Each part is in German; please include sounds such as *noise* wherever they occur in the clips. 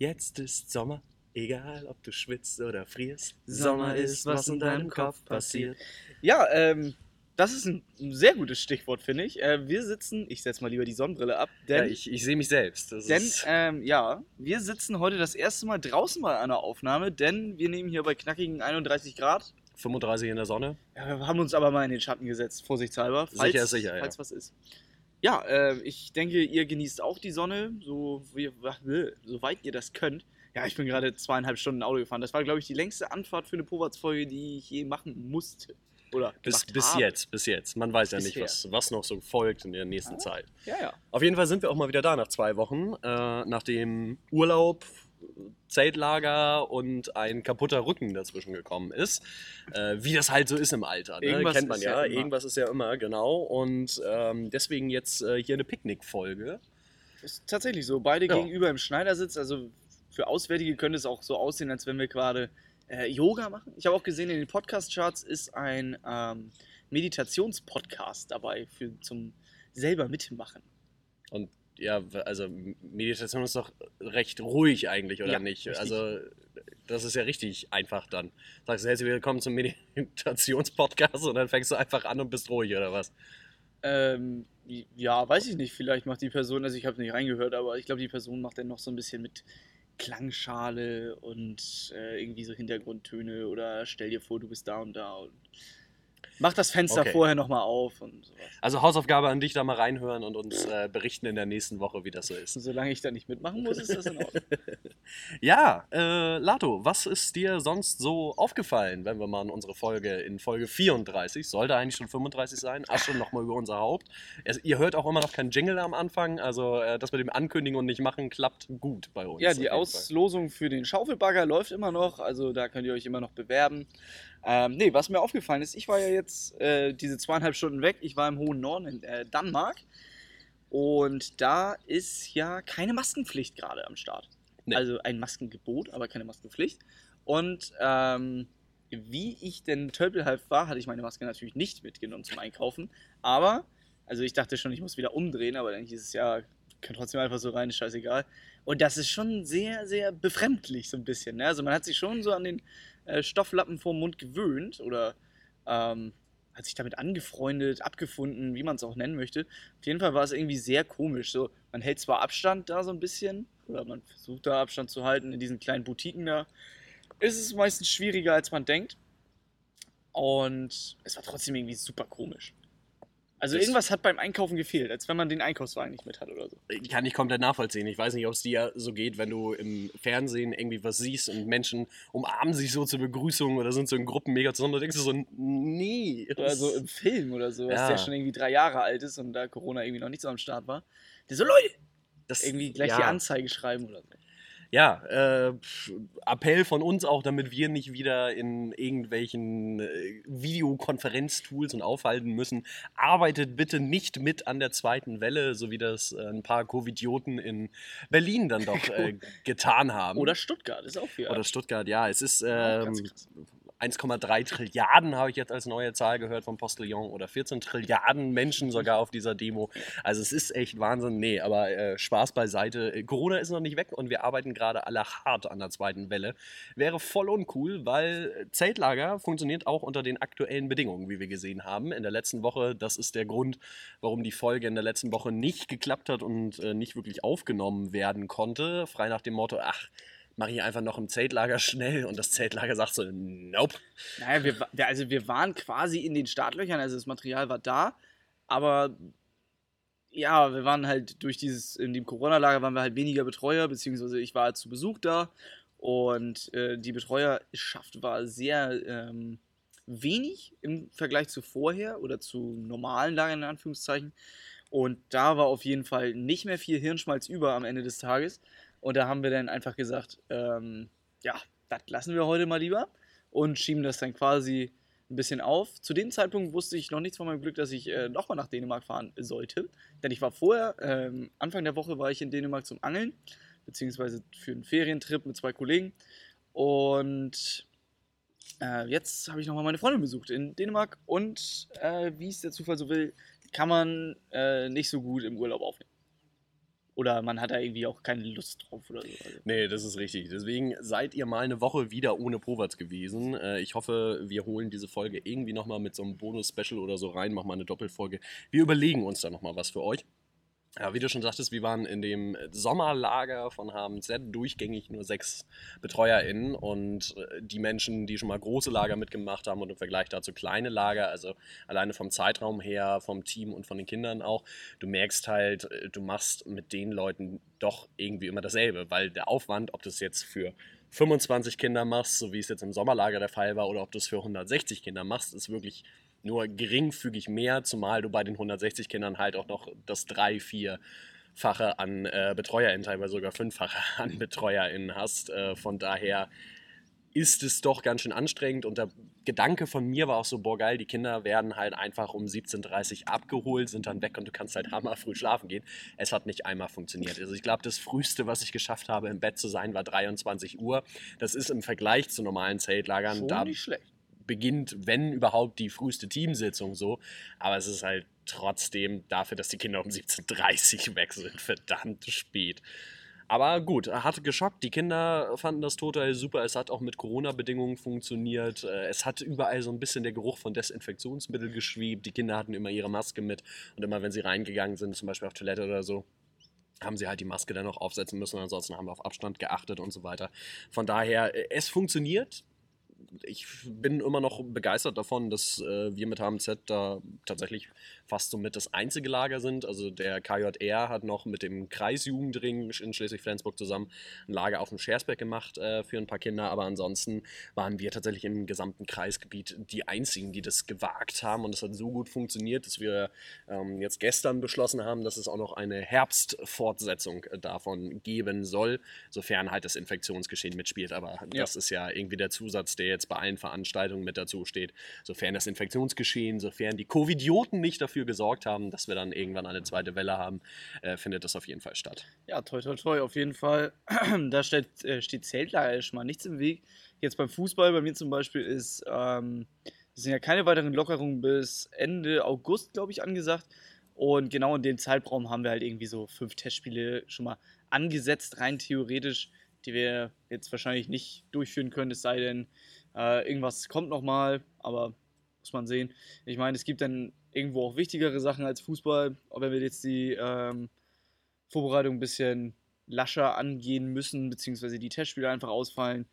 Jetzt ist Sommer, egal ob du schwitzt oder frierst. Sommer ist, was in deinem Kopf passiert. Ja, ähm, das ist ein sehr gutes Stichwort, finde ich. Äh, wir sitzen, ich setze mal lieber die Sonnenbrille ab, Ja, denn, ich, ich sehe mich selbst. Das denn ähm, ja, wir sitzen heute das erste Mal draußen bei einer Aufnahme, denn wir nehmen hier bei knackigen 31 Grad. 35 in der Sonne. Ja, wir haben uns aber mal in den Schatten gesetzt, vorsichtshalber, falls, Sicher ist sicher, ja. falls was ist. Ja, äh, ich denke, ihr genießt auch die Sonne, so wie, soweit ihr das könnt. Ja, ich bin gerade zweieinhalb Stunden Auto gefahren. Das war, glaube ich, die längste Anfahrt für eine Powerts-Folge, die ich je machen musste. Oder Bis, bis habe. jetzt, bis jetzt. Man weiß ja nicht, was, was noch so folgt in der nächsten Zeit. Ja, ja. Auf jeden Fall sind wir auch mal wieder da nach zwei Wochen. Äh, nachdem Urlaub, Zeltlager und ein kaputter Rücken dazwischen gekommen ist. Äh, wie das halt so ist im Alter. Ne? Irgendwas Kennt man ist ja. ja. Irgendwas ist ja immer, genau. Und ähm, deswegen jetzt äh, hier eine Picknick-Folge. Ist tatsächlich so. Beide Ja. gegenüber im Schneidersitz. Also für Auswärtige könnte es auch so aussehen, als wenn wir gerade äh, Yoga machen. Ich habe auch gesehen, in den Podcast-Charts ist ein ähm, Meditationspodcast dabei für, zum selber mitmachen. Und ja, also Meditation ist doch recht ruhig eigentlich, oder Ja, nicht? richtig. Also das ist ja richtig einfach dann. Sagst du, herzlich willkommen zum Meditationspodcast und dann fängst du einfach an und bist ruhig, oder was? Ähm, ja, weiß ich nicht. Vielleicht macht die Person, also ich habe nicht reingehört, aber ich glaube, die Person macht dann noch so ein bisschen mit Klangschale und äh, irgendwie so Hintergrundtöne oder stell dir vor, du bist da und da und mach das Fenster Okay. vorher nochmal auf und sowas. Also Hausaufgabe an dich, da mal reinhören und uns äh, berichten in der nächsten Woche, wie das so ist. Solange ich da nicht mitmachen muss, ist das in Ordnung. *laughs* Ja, äh, Lato, was ist dir sonst so aufgefallen, wenn wir mal in unsere Folge, in Folge 34, sollte eigentlich schon 35 sein, Asche nochmal über unser Haupt. Es, ihr hört auch immer noch kein Jingle am Anfang, also äh, das mit dem Ankündigen und nicht machen klappt gut bei uns. Ja, die jeden Fall. Auslosung für den Schaufelbagger läuft immer noch, also da könnt ihr euch immer noch bewerben. Ähm, nee, was mir aufgefallen ist, ich war ja jetzt äh, diese zweieinhalb Stunden weg, ich war im hohen Norden in äh, Dänemark und da ist ja keine Maskenpflicht gerade am Start. Nee. Also ein Maskengebot, aber keine Maskenpflicht. Und ähm, wie ich denn tölpelhalb war, hatte ich meine Maske natürlich nicht mitgenommen zum Einkaufen. Aber, also ich dachte schon, ich muss wieder umdrehen, aber dann hieß es ja, kann trotzdem einfach so rein, ist scheißegal. Und das ist schon sehr, sehr befremdlich, so ein bisschen. Ne? Also man hat sich schon so an den äh, Stofflappen vorm Mund gewöhnt oder ähm, hat sich damit angefreundet, abgefunden, wie man es auch nennen möchte. Auf jeden Fall war es irgendwie sehr komisch. So, man hält zwar Abstand da so ein bisschen, oder man versucht da Abstand zu halten in diesen kleinen Boutiquen da. Ist es meistens schwieriger, als man denkt. Und es war trotzdem irgendwie super komisch. Also Das- irgendwas hat beim Einkaufen gefehlt, als wenn man den Einkaufswagen nicht mit hat oder so. Kann ich komplett nachvollziehen. Ich weiß nicht, ob es dir so geht, wenn du im Fernsehen irgendwie was siehst und Menschen umarmen sich so zur Begrüßung oder sind so in Gruppen mega zusammen. Da denkst du so, nee. Oder so im Film oder so, was Ja. der schon irgendwie drei Jahre alt ist und da Corona irgendwie noch nicht so am Start war. Der so, Leute, das, irgendwie gleich ja. die Anzeige schreiben oder so. Ja, äh, Appell von uns auch, damit wir nicht wieder in irgendwelchen äh, Videokonferenztools und aufhalten müssen. Arbeitet bitte nicht mit an der zweiten Welle, so wie das äh, ein paar Covidioten in Berlin dann doch *laughs* äh, getan haben. Oder Stuttgart, ist auch viel. Oder Stuttgart, ja. Es ist Auch ganz ähm, krass. 1,3 Trilliarden, habe ich jetzt als neue Zahl gehört vom Postillon. Oder 14 Trilliarden Menschen sogar auf dieser Demo. Also es ist echt Wahnsinn. Nee, aber äh, Spaß beiseite. Äh, Corona ist noch nicht weg und wir arbeiten gerade alle hart an der zweiten Welle. Wäre voll uncool, weil Zeltlager funktioniert auch unter den aktuellen Bedingungen, wie wir gesehen haben. In der letzten Woche, das ist der Grund, warum die Folge in der letzten Woche nicht geklappt hat und äh, nicht wirklich aufgenommen werden konnte. Frei nach dem Motto, ach, mache ich einfach noch im Zeltlager *laughs* schnell und das Zeltlager sagt so, nope. Naja, wir, also wir waren quasi in den Startlöchern, also das Material war da, aber ja, wir waren halt durch dieses, in dem Corona-Lager waren wir halt weniger Betreuer, beziehungsweise ich war halt zu Besuch da und äh, die Betreuerschaft war sehr ähm, wenig im Vergleich zu vorher oder zu normalen Lagern in Anführungszeichen. Und da war auf jeden Fall nicht mehr viel Hirnschmalz über am Ende des Tages. Und da haben wir dann einfach gesagt, ähm, ja, das lassen wir heute mal lieber und schieben das dann quasi ein bisschen auf. Zu dem Zeitpunkt wusste ich noch nichts von meinem Glück, dass ich äh, nochmal nach Dänemark fahren sollte. Denn ich war vorher, ähm, Anfang der Woche war ich in Dänemark zum Angeln, beziehungsweise für einen Ferientrip mit zwei Kollegen. Und äh, jetzt habe ich nochmal meine Freundin besucht in Dänemark. Und äh, wie es der Zufall so will, kann man äh, nicht so gut im Urlaub aufnehmen. Oder man hat da irgendwie auch keine Lust drauf oder so. Also. Nee, das ist richtig. Deswegen seid ihr mal eine Woche wieder ohne Povats gewesen. Äh, ich hoffe, wir holen diese Folge irgendwie nochmal mit so einem Bonus-Special oder so rein, machen mal eine Doppelfolge. Wir überlegen uns da nochmal was für euch. Ja, wie du schon sagtest, wir waren in dem Sommerlager von HMZ durchgängig nur sechs BetreuerInnen und äh, die Menschen, die schon mal große Lager mitgemacht haben und im Vergleich dazu kleine Lager, also alleine vom Zeitraum her, vom Team und von den Kindern auch, du merkst halt, äh, du machst mit den Leuten doch irgendwie immer dasselbe, weil der Aufwand, ob du es jetzt für 25 Kinder machst, so wie es jetzt im Sommerlager der Fall war, oder ob du es für 160 Kinder machst, ist wirklich nur geringfügig mehr, zumal du bei den 160 Kindern halt auch noch das drei, vierfache an äh, BetreuerInnen, teilweise sogar fünffache *laughs* an BetreuerInnen hast. Äh, von daher ist es doch ganz schön anstrengend und der Gedanke von mir war auch so, boah geil, die Kinder werden halt einfach um 17.30 Uhr abgeholt, sind dann weg und du kannst halt *laughs* hammerfrüh schlafen gehen. Es hat nicht einmal funktioniert. Also ich glaube, das Frühste, was ich geschafft habe, im Bett zu sein, war 23 Uhr. Das ist im Vergleich zu normalen Zeltlagern Schon da nicht schlecht. Beginnt, wenn überhaupt, die früheste Teamsitzung so. Aber es ist halt trotzdem dafür, dass die Kinder um 17.30 Uhr *laughs* weg sind, verdammt spät. Aber gut, hat geschockt. Die Kinder fanden das total super. Es hat auch mit Corona-Bedingungen funktioniert. Äh, Es hat überall so ein bisschen der Geruch von Desinfektionsmittel geschwebt. Die Kinder hatten immer ihre Maske mit. Und immer, wenn sie reingegangen sind, zum Beispiel auf Toilette oder so, haben sie halt die Maske dann noch aufsetzen müssen. Ansonsten haben wir auf Abstand geachtet und so weiter. Von daher, äh, es funktioniert. Ich bin immer noch begeistert davon, dass äh, wir mit HMZ da tatsächlich fast somit das einzige Lager sind. Also der KJR hat noch mit dem Kreisjugendring in Schleswig-Flensburg zusammen ein Lager auf dem Schersberg gemacht äh, für ein paar Kinder. Aber ansonsten waren wir tatsächlich im gesamten Kreisgebiet die einzigen, die das gewagt haben. Und es hat so gut funktioniert, dass wir ähm, jetzt gestern beschlossen haben, dass es auch noch eine Herbstfortsetzung äh, davon geben soll, sofern halt das Infektionsgeschehen mitspielt. Aber Ja. das ist ja irgendwie der Zusatz, der jetzt bei allen Veranstaltungen mit dazu steht. Sofern das Infektionsgeschehen, sofern die Covidioten nicht dafür gesorgt haben, dass wir dann irgendwann eine zweite Welle haben, äh, findet das auf jeden Fall statt. Ja, toi, toi, toi, auf jeden Fall. *clears throat* da steht, äh, steht Zeltlager schon mal nichts im Weg. Jetzt beim Fußball, bei mir zum Beispiel, ist, ähm, sind ja keine weiteren Lockerungen bis Ende August, glaube ich, angesagt. Und genau in dem Zeitraum haben wir halt irgendwie so fünf Testspiele schon mal angesetzt, rein theoretisch, die wir jetzt wahrscheinlich nicht durchführen können, es sei denn, äh, irgendwas kommt nochmal, aber muss man sehen. Ich meine, es gibt dann irgendwo auch wichtigere Sachen als Fußball, aber wenn wir jetzt die ähm, Vorbereitung ein bisschen lascher angehen müssen, beziehungsweise die Testspiele einfach ausfallen,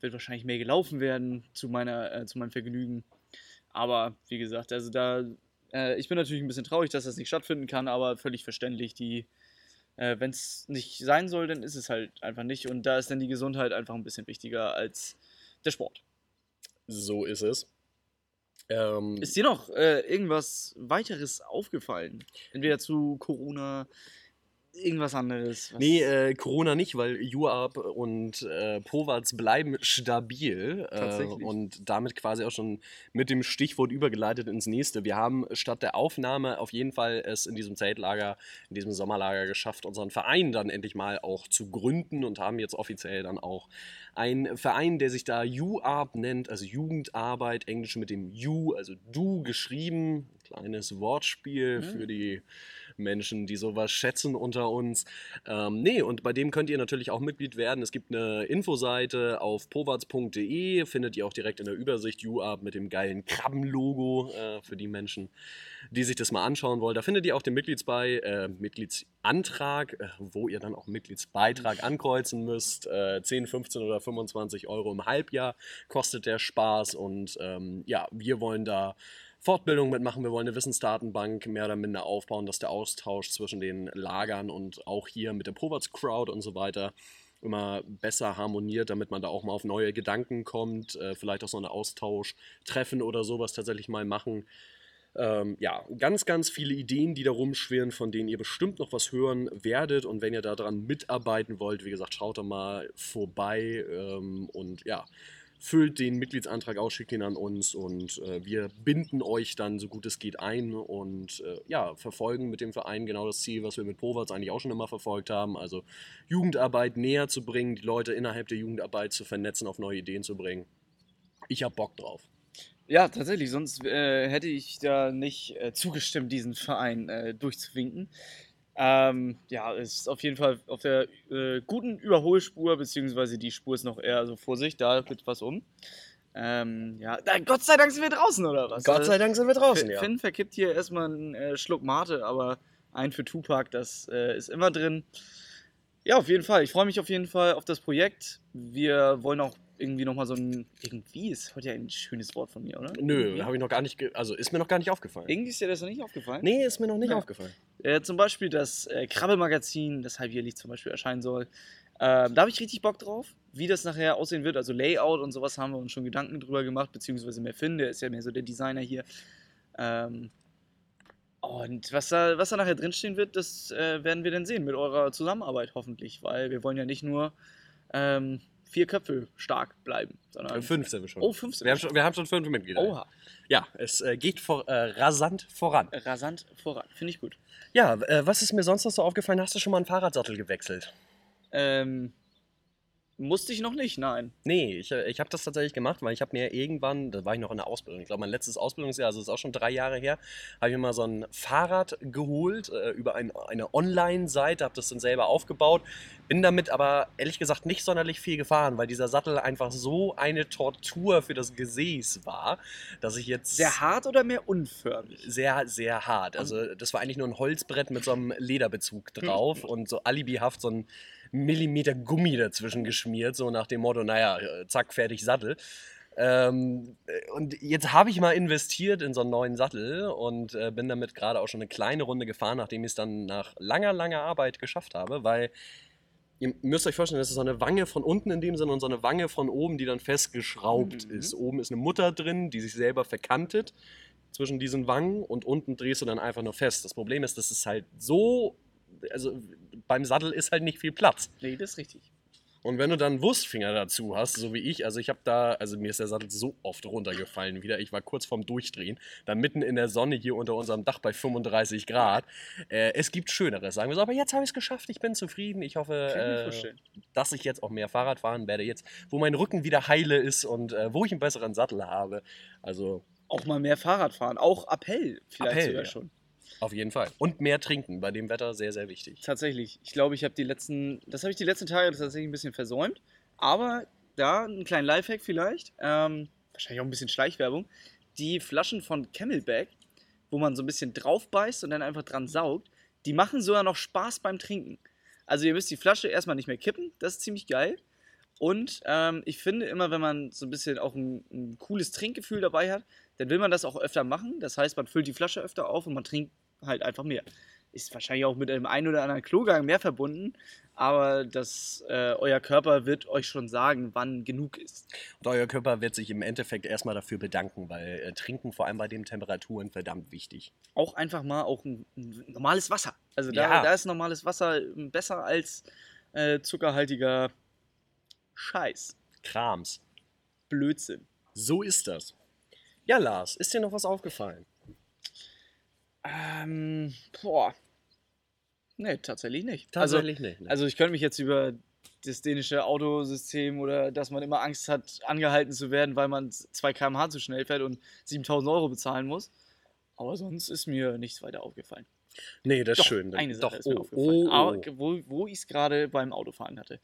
wird wahrscheinlich mehr gelaufen werden zu, meiner, äh, zu meinem Vergnügen. Aber wie gesagt, also da, äh, ich bin natürlich ein bisschen traurig, dass das nicht stattfinden kann, aber völlig verständlich. Die, äh, wenn es nicht sein soll, dann ist es halt einfach nicht. Und da ist dann die Gesundheit einfach ein bisschen wichtiger als der Sport. So ist es. Ähm, Ist dir noch äh, irgendwas weiteres aufgefallen? Entweder zu Corona, irgendwas anderes? Was Nee, äh, Corona nicht, weil UAB und äh, Povats bleiben stabil. Äh, Tatsächlich. und damit quasi auch schon mit dem Stichwort übergeleitet ins nächste. Wir haben statt der Aufnahme auf jeden Fall es in diesem Zeltlager, in diesem Sommerlager geschafft, unseren Verein dann endlich mal auch zu gründen und haben jetzt offiziell dann auch einen Verein, der sich da UAB nennt, also Jugendarbeit, Englisch mit dem U, also Du geschrieben. Kleines Wortspiel Mhm. für die Menschen, die sowas schätzen unter uns. Ähm, nee, und bei dem könnt ihr natürlich auch Mitglied werden. Es gibt eine Infoseite auf powatz.de, findet ihr auch direkt in der Übersicht UAB mit dem geilen Krabbenlogo äh, für die Menschen, die sich das mal anschauen wollen. Da findet ihr auch den Mitgliedsbei, äh, Mitgliedsantrag, äh, wo ihr dann auch Mitgliedsbeitrag ankreuzen müsst. Äh, 10, 15 oder 25 Euro im Halbjahr kostet der Spaß und ähm, ja, wir wollen da Fortbildung mitmachen. Wir wollen eine Wissensdatenbank mehr oder minder aufbauen, dass der Austausch zwischen den Lagern und auch hier mit der Povats Crowd und so weiter immer besser harmoniert, damit man da auch mal auf neue Gedanken kommt, äh, vielleicht auch so eine Austausch-Treffen oder sowas tatsächlich mal machen. Ähm, ja, ganz, ganz viele Ideen, die da rumschwirren, von denen ihr bestimmt noch was hören werdet. Und wenn ihr daran mitarbeiten wollt, wie gesagt, schaut da mal vorbei ähm, und ja, füllt den Mitgliedsantrag aus, schickt ihn an uns und äh, wir binden euch dann so gut es geht ein und äh, ja, verfolgen mit dem Verein genau das Ziel, was wir mit Povats eigentlich auch schon immer verfolgt haben, also Jugendarbeit näher zu bringen, die Leute innerhalb der Jugendarbeit zu vernetzen, auf neue Ideen zu bringen. Ich hab Bock drauf. Ja, tatsächlich, sonst äh, hätte ich da nicht äh, zugestimmt, diesen Verein äh, durchzuwinken. Ähm, ja, ist auf jeden Fall auf der äh, guten Überholspur, beziehungsweise die Spur ist noch eher so Vorsicht, da wird was um. Ähm, ja, da, Gott sei Dank sind wir draußen, oder was? Gott sei Dank sind wir draußen, Finn, ja. Finn verkippt hier erstmal einen äh, Schluck Mate, aber ein für Tupac, das äh, ist immer drin. Ja, auf jeden Fall. Ich freue mich auf jeden Fall auf das Projekt. Wir wollen auch irgendwie nochmal so ein. Irgendwie ist heute ja ein schönes Wort von mir, oder? Nö, habe ich noch gar nicht, also ist mir noch gar nicht aufgefallen. Irgendwie ist dir das noch nicht aufgefallen? Nee, ist mir noch nicht Ja. aufgefallen. Äh, zum Beispiel das äh, Krabbelmagazin, das halbjährlich zum Beispiel erscheinen soll. Ähm, da habe ich richtig Bock drauf, wie das nachher aussehen wird. Also Layout und sowas haben wir uns schon Gedanken drüber gemacht, beziehungsweise mehr Finn, der ist ja mehr so der Designer hier. Ähm, und was da, was da nachher drinstehen wird, das äh, werden wir dann sehen mit eurer Zusammenarbeit hoffentlich, weil wir wollen ja nicht nur ähm, vier Köpfe stark bleiben, sondern. Äh, Fünf sind wir schon. Oh, fünf sind wir, haben schon wir haben schon fünf Mitglieder. Oha, Ja, es äh, geht vor, äh, rasant voran. rasant voran. Finde ich gut. Ja, äh, was ist mir sonst noch so aufgefallen? Hast du schon mal einen Fahrradsattel gewechselt? Ähm, musste ich noch nicht, nein. Nee, ich, äh, ich habe das tatsächlich gemacht, weil ich habe mir irgendwann, da war ich noch in der Ausbildung, ich glaube mein letztes Ausbildungsjahr, also das ist auch schon drei Jahre her, habe ich mir mal so ein Fahrrad geholt äh, über ein, eine Online-Seite, habe das dann selber aufgebaut, bin damit aber ehrlich gesagt nicht sonderlich viel gefahren, weil dieser Sattel einfach so eine Tortur für das Gesäß war, dass ich jetzt Sehr hart oder mehr unförmig? sehr, sehr hart. Also das war eigentlich nur ein Holzbrett mit so einem Lederbezug drauf und so alibihaft so ein Millimeter Gummi dazwischen geschmiert, so nach dem Motto, naja, zack, fertig, Sattel. Ähm, äh, und jetzt habe ich mal investiert in so einen neuen Sattel und äh, bin damit gerade auch schon eine kleine Runde gefahren, nachdem ich es dann nach langer, langer Arbeit geschafft habe, weil ihr müsst euch vorstellen, das ist so eine Wange von unten in dem Sinne und so eine Wange von oben, die dann festgeschraubt Mhm. ist. Oben ist eine Mutter drin, die sich selber verkantet zwischen diesen Wangen und unten drehst du dann einfach nur fest. Das Problem ist, das ist halt so, also beim Sattel ist halt nicht viel Platz. Nee, das ist richtig. Und wenn du dann Wurstfinger dazu hast, so wie ich, also ich habe da, also mir ist der Sattel so oft runtergefallen wieder. Ich war kurz vorm Durchdrehen, dann mitten in der Sonne hier unter unserem Dach bei 35 Grad. Äh, es gibt Schöneres, sagen wir so. Aber jetzt habe ich es geschafft, ich bin zufrieden. Ich hoffe, ich äh, dass ich jetzt auch mehr Fahrrad fahren werde, jetzt, wo mein Rücken wieder heile ist und äh, wo ich einen besseren Sattel habe. Also Auch mal mehr Fahrrad fahren. Auch Appell vielleicht Appell, sogar ja. schon. Auf jeden Fall. Und mehr trinken, bei dem Wetter sehr, sehr wichtig. Tatsächlich. Ich glaube, ich habe die letzten, das habe ich die letzten Tage tatsächlich ein bisschen versäumt. Aber da einen kleinen Lifehack vielleicht. Ähm, wahrscheinlich auch ein bisschen Schleichwerbung. Die Flaschen von Camelback, wo man so ein bisschen drauf beißt und dann einfach dran saugt, die machen sogar noch Spaß beim Trinken. Also ihr müsst die Flasche erstmal nicht mehr kippen, das ist ziemlich geil. Und ähm, ich finde immer, wenn man so ein bisschen auch ein, ein cooles Trinkgefühl dabei hat, dann will man das auch öfter machen. Das heißt, man füllt die Flasche öfter auf und man trinkt halt einfach mehr. Ist wahrscheinlich auch mit einem ein oder anderen Klogang mehr verbunden, aber das, äh, euer Körper wird euch schon sagen, wann genug ist. Und euer Körper wird sich im Endeffekt erstmal dafür bedanken, weil äh, Trinken vor allem bei den Temperaturen verdammt wichtig. Auch einfach mal auch ein, ein normales Wasser. Also da, Ja. da ist normales Wasser besser als äh, zuckerhaltiger Scheiß. Krams. Blödsinn. So ist das. Ja, Lars, ist dir noch was aufgefallen? Ähm, boah. Nee, tatsächlich nicht. Tatsächlich nicht. Ne? Also ich könnte mich jetzt über das dänische Autosystem oder dass man immer Angst hat, angehalten zu werden, weil man 2 km/h zu schnell fährt und 7000 Euro bezahlen muss. Aber sonst ist mir nichts weiter aufgefallen. nee, das Doch, ist schön. Eine Sache Doch, ist mir oh, aufgefallen. oh, Aber oh. wo, wo ich es gerade beim Autofahren hatte.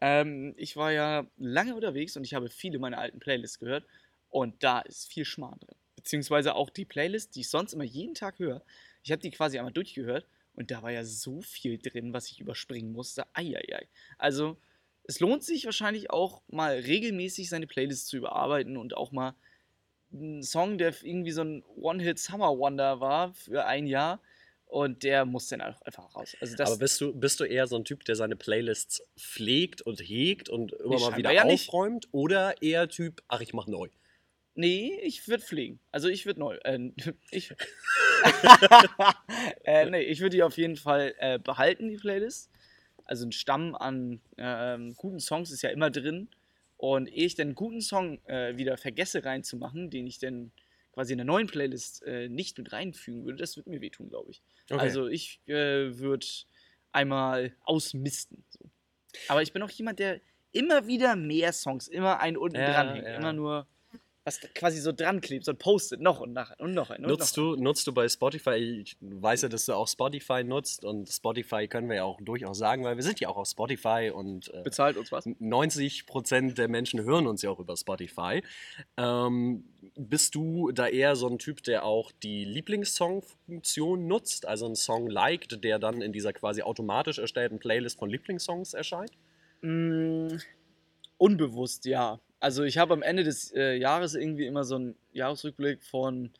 Ähm, ich war ja lange unterwegs und ich habe viele meiner alten Playlists gehört. Und da ist viel Schmarrn drin. Beziehungsweise auch die Playlist, die ich sonst immer jeden Tag höre. Ich habe die quasi einmal durchgehört und da war ja so viel drin, was ich überspringen musste. Eieiei. Also, es lohnt sich wahrscheinlich auch mal regelmäßig seine Playlist zu überarbeiten und auch mal einen Song, der irgendwie so ein One-Hit-Summer-Wonder war für ein Jahr und der muss dann auch einfach raus. Also das Aber bist du, bist du eher so ein Typ, der seine Playlists pflegt und hegt und immer Nee, mal wieder ja nicht. aufräumt? Oder eher Typ, ach, ich mach neu? Nee, ich würde pflegen. Also ich würde neu. Äh, *laughs* ich. *laughs* äh, nee, ich würde die auf jeden Fall äh, behalten, die Playlist. Also ein Stamm an ähm, guten Songs ist ja immer drin. Und ehe ich dann einen guten Song äh, wieder vergesse reinzumachen, den ich dann quasi in der neuen Playlist äh, nicht mit reinfügen würde, das würde mir wehtun, glaube ich. Okay. Also ich äh, würde einmal ausmisten. So. Aber ich bin auch jemand, der immer wieder mehr Songs, immer einen unten Ja, dranhängt. ja. Immer nur was quasi so dran klebt, so ein Post-it, noch und nachher und noch. Und Nutzt noch du, nutzt du bei Spotify, ich weiß ja, dass du auch Spotify nutzt und Spotify können wir ja auch durchaus sagen, weil wir sind ja auch auf Spotify und äh, Bezahlt uns was? 90% der Menschen hören uns ja auch über Spotify. Ähm, bist du da eher so ein Typ, der auch die Lieblingssong-Funktion nutzt, also einen Song liked, der dann in dieser quasi automatisch erstellten Playlist von Lieblingssongs erscheint? Mm, unbewusst, ja. Also ich habe am Ende des äh, Jahres irgendwie immer so einen Jahresrückblick von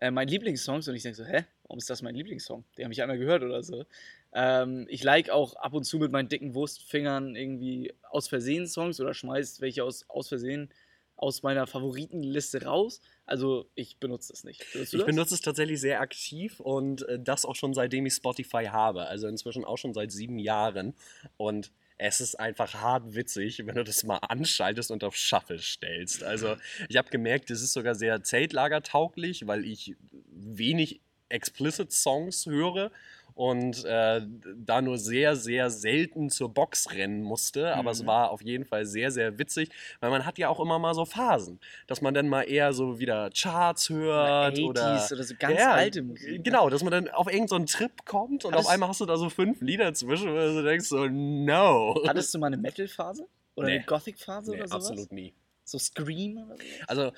äh, meinen Lieblingssongs und ich denke so, hä, warum ist das mein Lieblingssong? Den habe ich einmal gehört oder so. Ähm, ich like auch ab und zu mit meinen dicken Wurstfingern irgendwie aus Versehen Songs oder schmeiß welche aus, aus Versehen aus meiner Favoritenliste raus. Also ich benutze das nicht. Ich das? benutze es tatsächlich sehr aktiv und äh, das auch schon seitdem ich Spotify habe. Also inzwischen auch schon seit sieben Jahren. Und es ist einfach hart witzig, wenn du das mal anschaltest und auf Shuffle stellst. Also ich habe gemerkt, es ist sogar sehr zeltlagertauglich, weil ich wenig explicit Songs höre und äh, da nur sehr, sehr selten zur Box rennen musste. Aber es Mhm. war auf jeden Fall sehr, sehr witzig, weil man hat ja auch immer mal so Phasen, dass man dann mal eher so wieder Charts hört oder, 80s oder so ganz ja, alte Musik. ne? Genau, dass man dann auf irgendeinen Trip kommt und Hattest- auf einmal hast du da so fünf Lieder zwischen, wo du denkst so, no. Hattest du mal eine Metal-Phase? Oder Nee. eine Gothic-Phase Nee, oder sowas? absolut nie. So Scream oder so? Also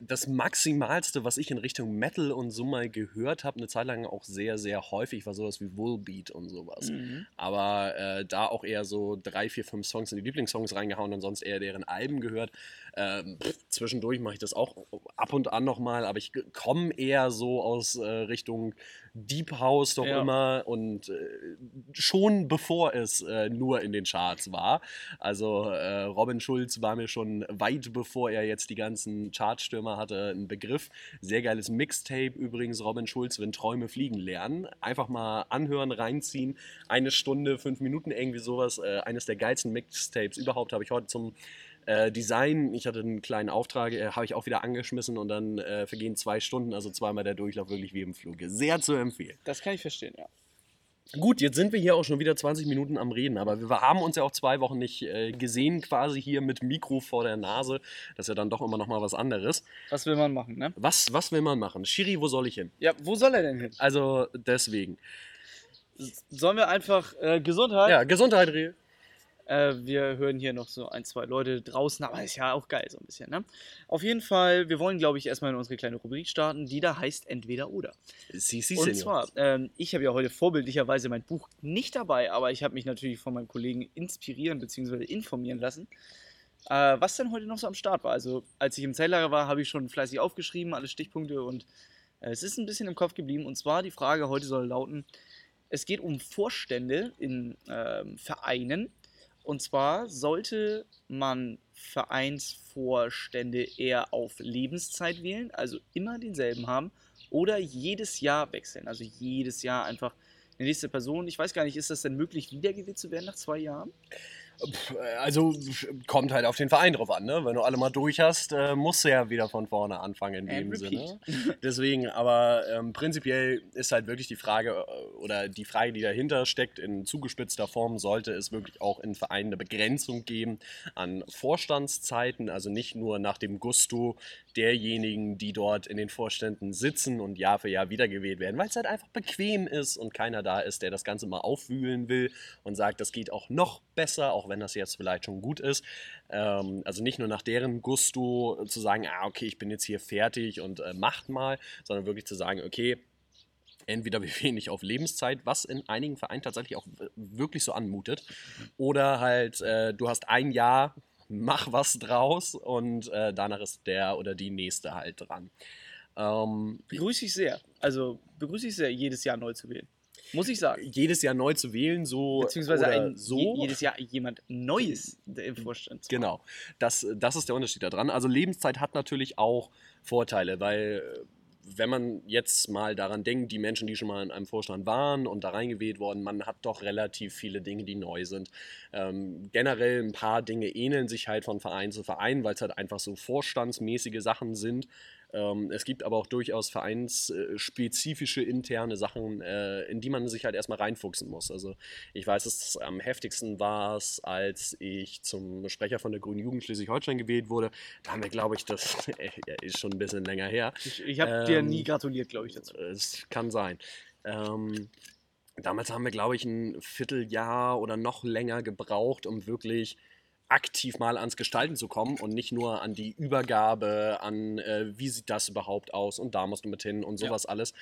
das Maximalste, was ich in Richtung Metal und so mal gehört habe, eine Zeit lang auch sehr, sehr häufig, war sowas wie Woolbeat und sowas. Mhm. Aber äh, da auch eher so drei, vier, fünf Songs in die Lieblingssongs reingehauen und sonst eher deren Alben gehört. Ähm, pff, zwischendurch mache ich das auch ab und an nochmal, aber ich komme eher so aus äh, Richtung Deep House doch Ja. immer und äh, schon bevor es äh, nur in den Charts war. Also äh, Robin Schulz war mir schon weit bevor er jetzt die ganzen Chartstürmer hatte ein Begriff. Sehr geiles Mixtape übrigens, Robin Schulz, wenn Träume fliegen lernen. Einfach mal anhören, reinziehen. Eine Stunde, fünf Minuten, irgendwie sowas. Äh, eines der geilsten Mixtapes überhaupt habe ich heute zum äh, Design, ich hatte einen kleinen Auftrag, äh, habe ich auch wieder angeschmissen und dann äh, vergehen zwei Stunden, also zweimal der Durchlauf wirklich wie im Fluge. Sehr zu empfehlen. Das kann ich verstehen, ja. Gut, jetzt sind wir hier auch schon wieder 20 Minuten am Reden, aber wir haben uns ja auch zwei Wochen nicht äh, gesehen, quasi hier mit Mikro vor der Nase. Das ist ja dann doch immer noch mal was anderes. Was will man machen, ne? Was, was will man machen? Shiri, wo soll ich hin? Ja, wo soll er denn hin? Also deswegen. Sollen wir einfach äh, Gesundheit? Ja, Gesundheit, Reh. Äh, wir hören hier noch so ein, zwei Leute draußen, aber ist ja auch geil so ein bisschen, ne? Auf jeden Fall, wir wollen, glaube ich, erstmal in unsere kleine Rubrik starten, die da heißt Entweder oder. Si, si, Und zwar, ähm, ich habe ja heute vorbildlicherweise mein Buch nicht dabei, aber ich habe mich natürlich von meinem Kollegen inspirieren bzw. informieren lassen, äh, was denn heute noch so am Start war. Also, als ich im Zelllager war, habe ich schon fleißig aufgeschrieben, alle Stichpunkte und äh, es ist ein bisschen im Kopf geblieben. Und zwar die Frage heute soll lauten: Es geht um Vorstände in ähm, Vereinen. Und zwar sollte man Vereinsvorstände eher auf Lebenszeit wählen, also immer denselben haben, oder jedes Jahr wechseln. Also jedes Jahr einfach eine nächste Person. Ich weiß gar nicht, ist das denn möglich, wiedergewählt zu werden nach zwei Jahren? Pff, Also kommt halt auf den Verein drauf an, ne? Wenn du alle mal durch hast, äh, musst du ja wieder von vorne anfangen in dem And Sinne. *laughs* Deswegen, aber ähm, prinzipiell ist halt wirklich die Frage äh, oder die Frage, die dahinter steckt, in zugespitzter Form, sollte es wirklich auch in Vereinen eine Begrenzung geben an Vorstandszeiten, also nicht nur nach dem Gusto derjenigen, die dort in den Vorständen sitzen und Jahr für Jahr wiedergewählt werden, weil es halt einfach bequem ist und keiner da ist, der das Ganze mal aufwühlen will und sagt, das geht auch noch besser, auch wenn das jetzt vielleicht schon gut ist. Ähm, also nicht nur nach deren Gusto zu sagen, ah, okay, ich bin jetzt hier fertig und äh, macht mal, sondern wirklich zu sagen, okay, entweder *laughs* wir wählen nicht auf Lebenszeit, was in einigen Vereinen tatsächlich auch wirklich so anmutet, oder halt, äh, du hast ein Jahr, mach was draus und äh, danach ist der oder die nächste halt dran. Ähm, Begrüße ich sehr. Also begrüße ich sehr, jedes Jahr neu zu wählen. Muss ich sagen. jedes Jahr neu zu wählen, so Beziehungsweise ein, so. je, jedes Jahr jemand Neues im Vorstand. zu. Genau, das, das ist der Unterschied daran. Also Lebenszeit hat natürlich auch Vorteile, weil äh, wenn man jetzt mal daran denkt, die Menschen, die schon mal in einem Vorstand waren und da reingewählt worden, man hat doch relativ viele Dinge, die neu sind. Ähm, generell ein paar Dinge ähneln sich halt von Verein zu Verein, weil es halt einfach so vorstandsmäßige Sachen sind. Ähm, es gibt aber auch durchaus vereinsspezifische interne Sachen, äh, in die man sich halt erstmal reinfuchsen muss. Also ich weiß, es am heftigsten war es, als ich zum Sprecher von der Grünen Jugend Schleswig-Holstein gewählt wurde. Da haben wir, glaube ich, das *laughs* ist schon ein bisschen länger her. Ich, ich habe ähm, dir nie gratuliert, glaube ich, dazu. Es kann sein. Ähm, damals haben wir, glaube ich, ein Vierteljahr oder noch länger gebraucht, um wirklich aktiv mal ans Gestalten zu kommen und nicht nur an die Übergabe, an äh, wie sieht das überhaupt aus und da musst du mit hin und sowas ja. alles.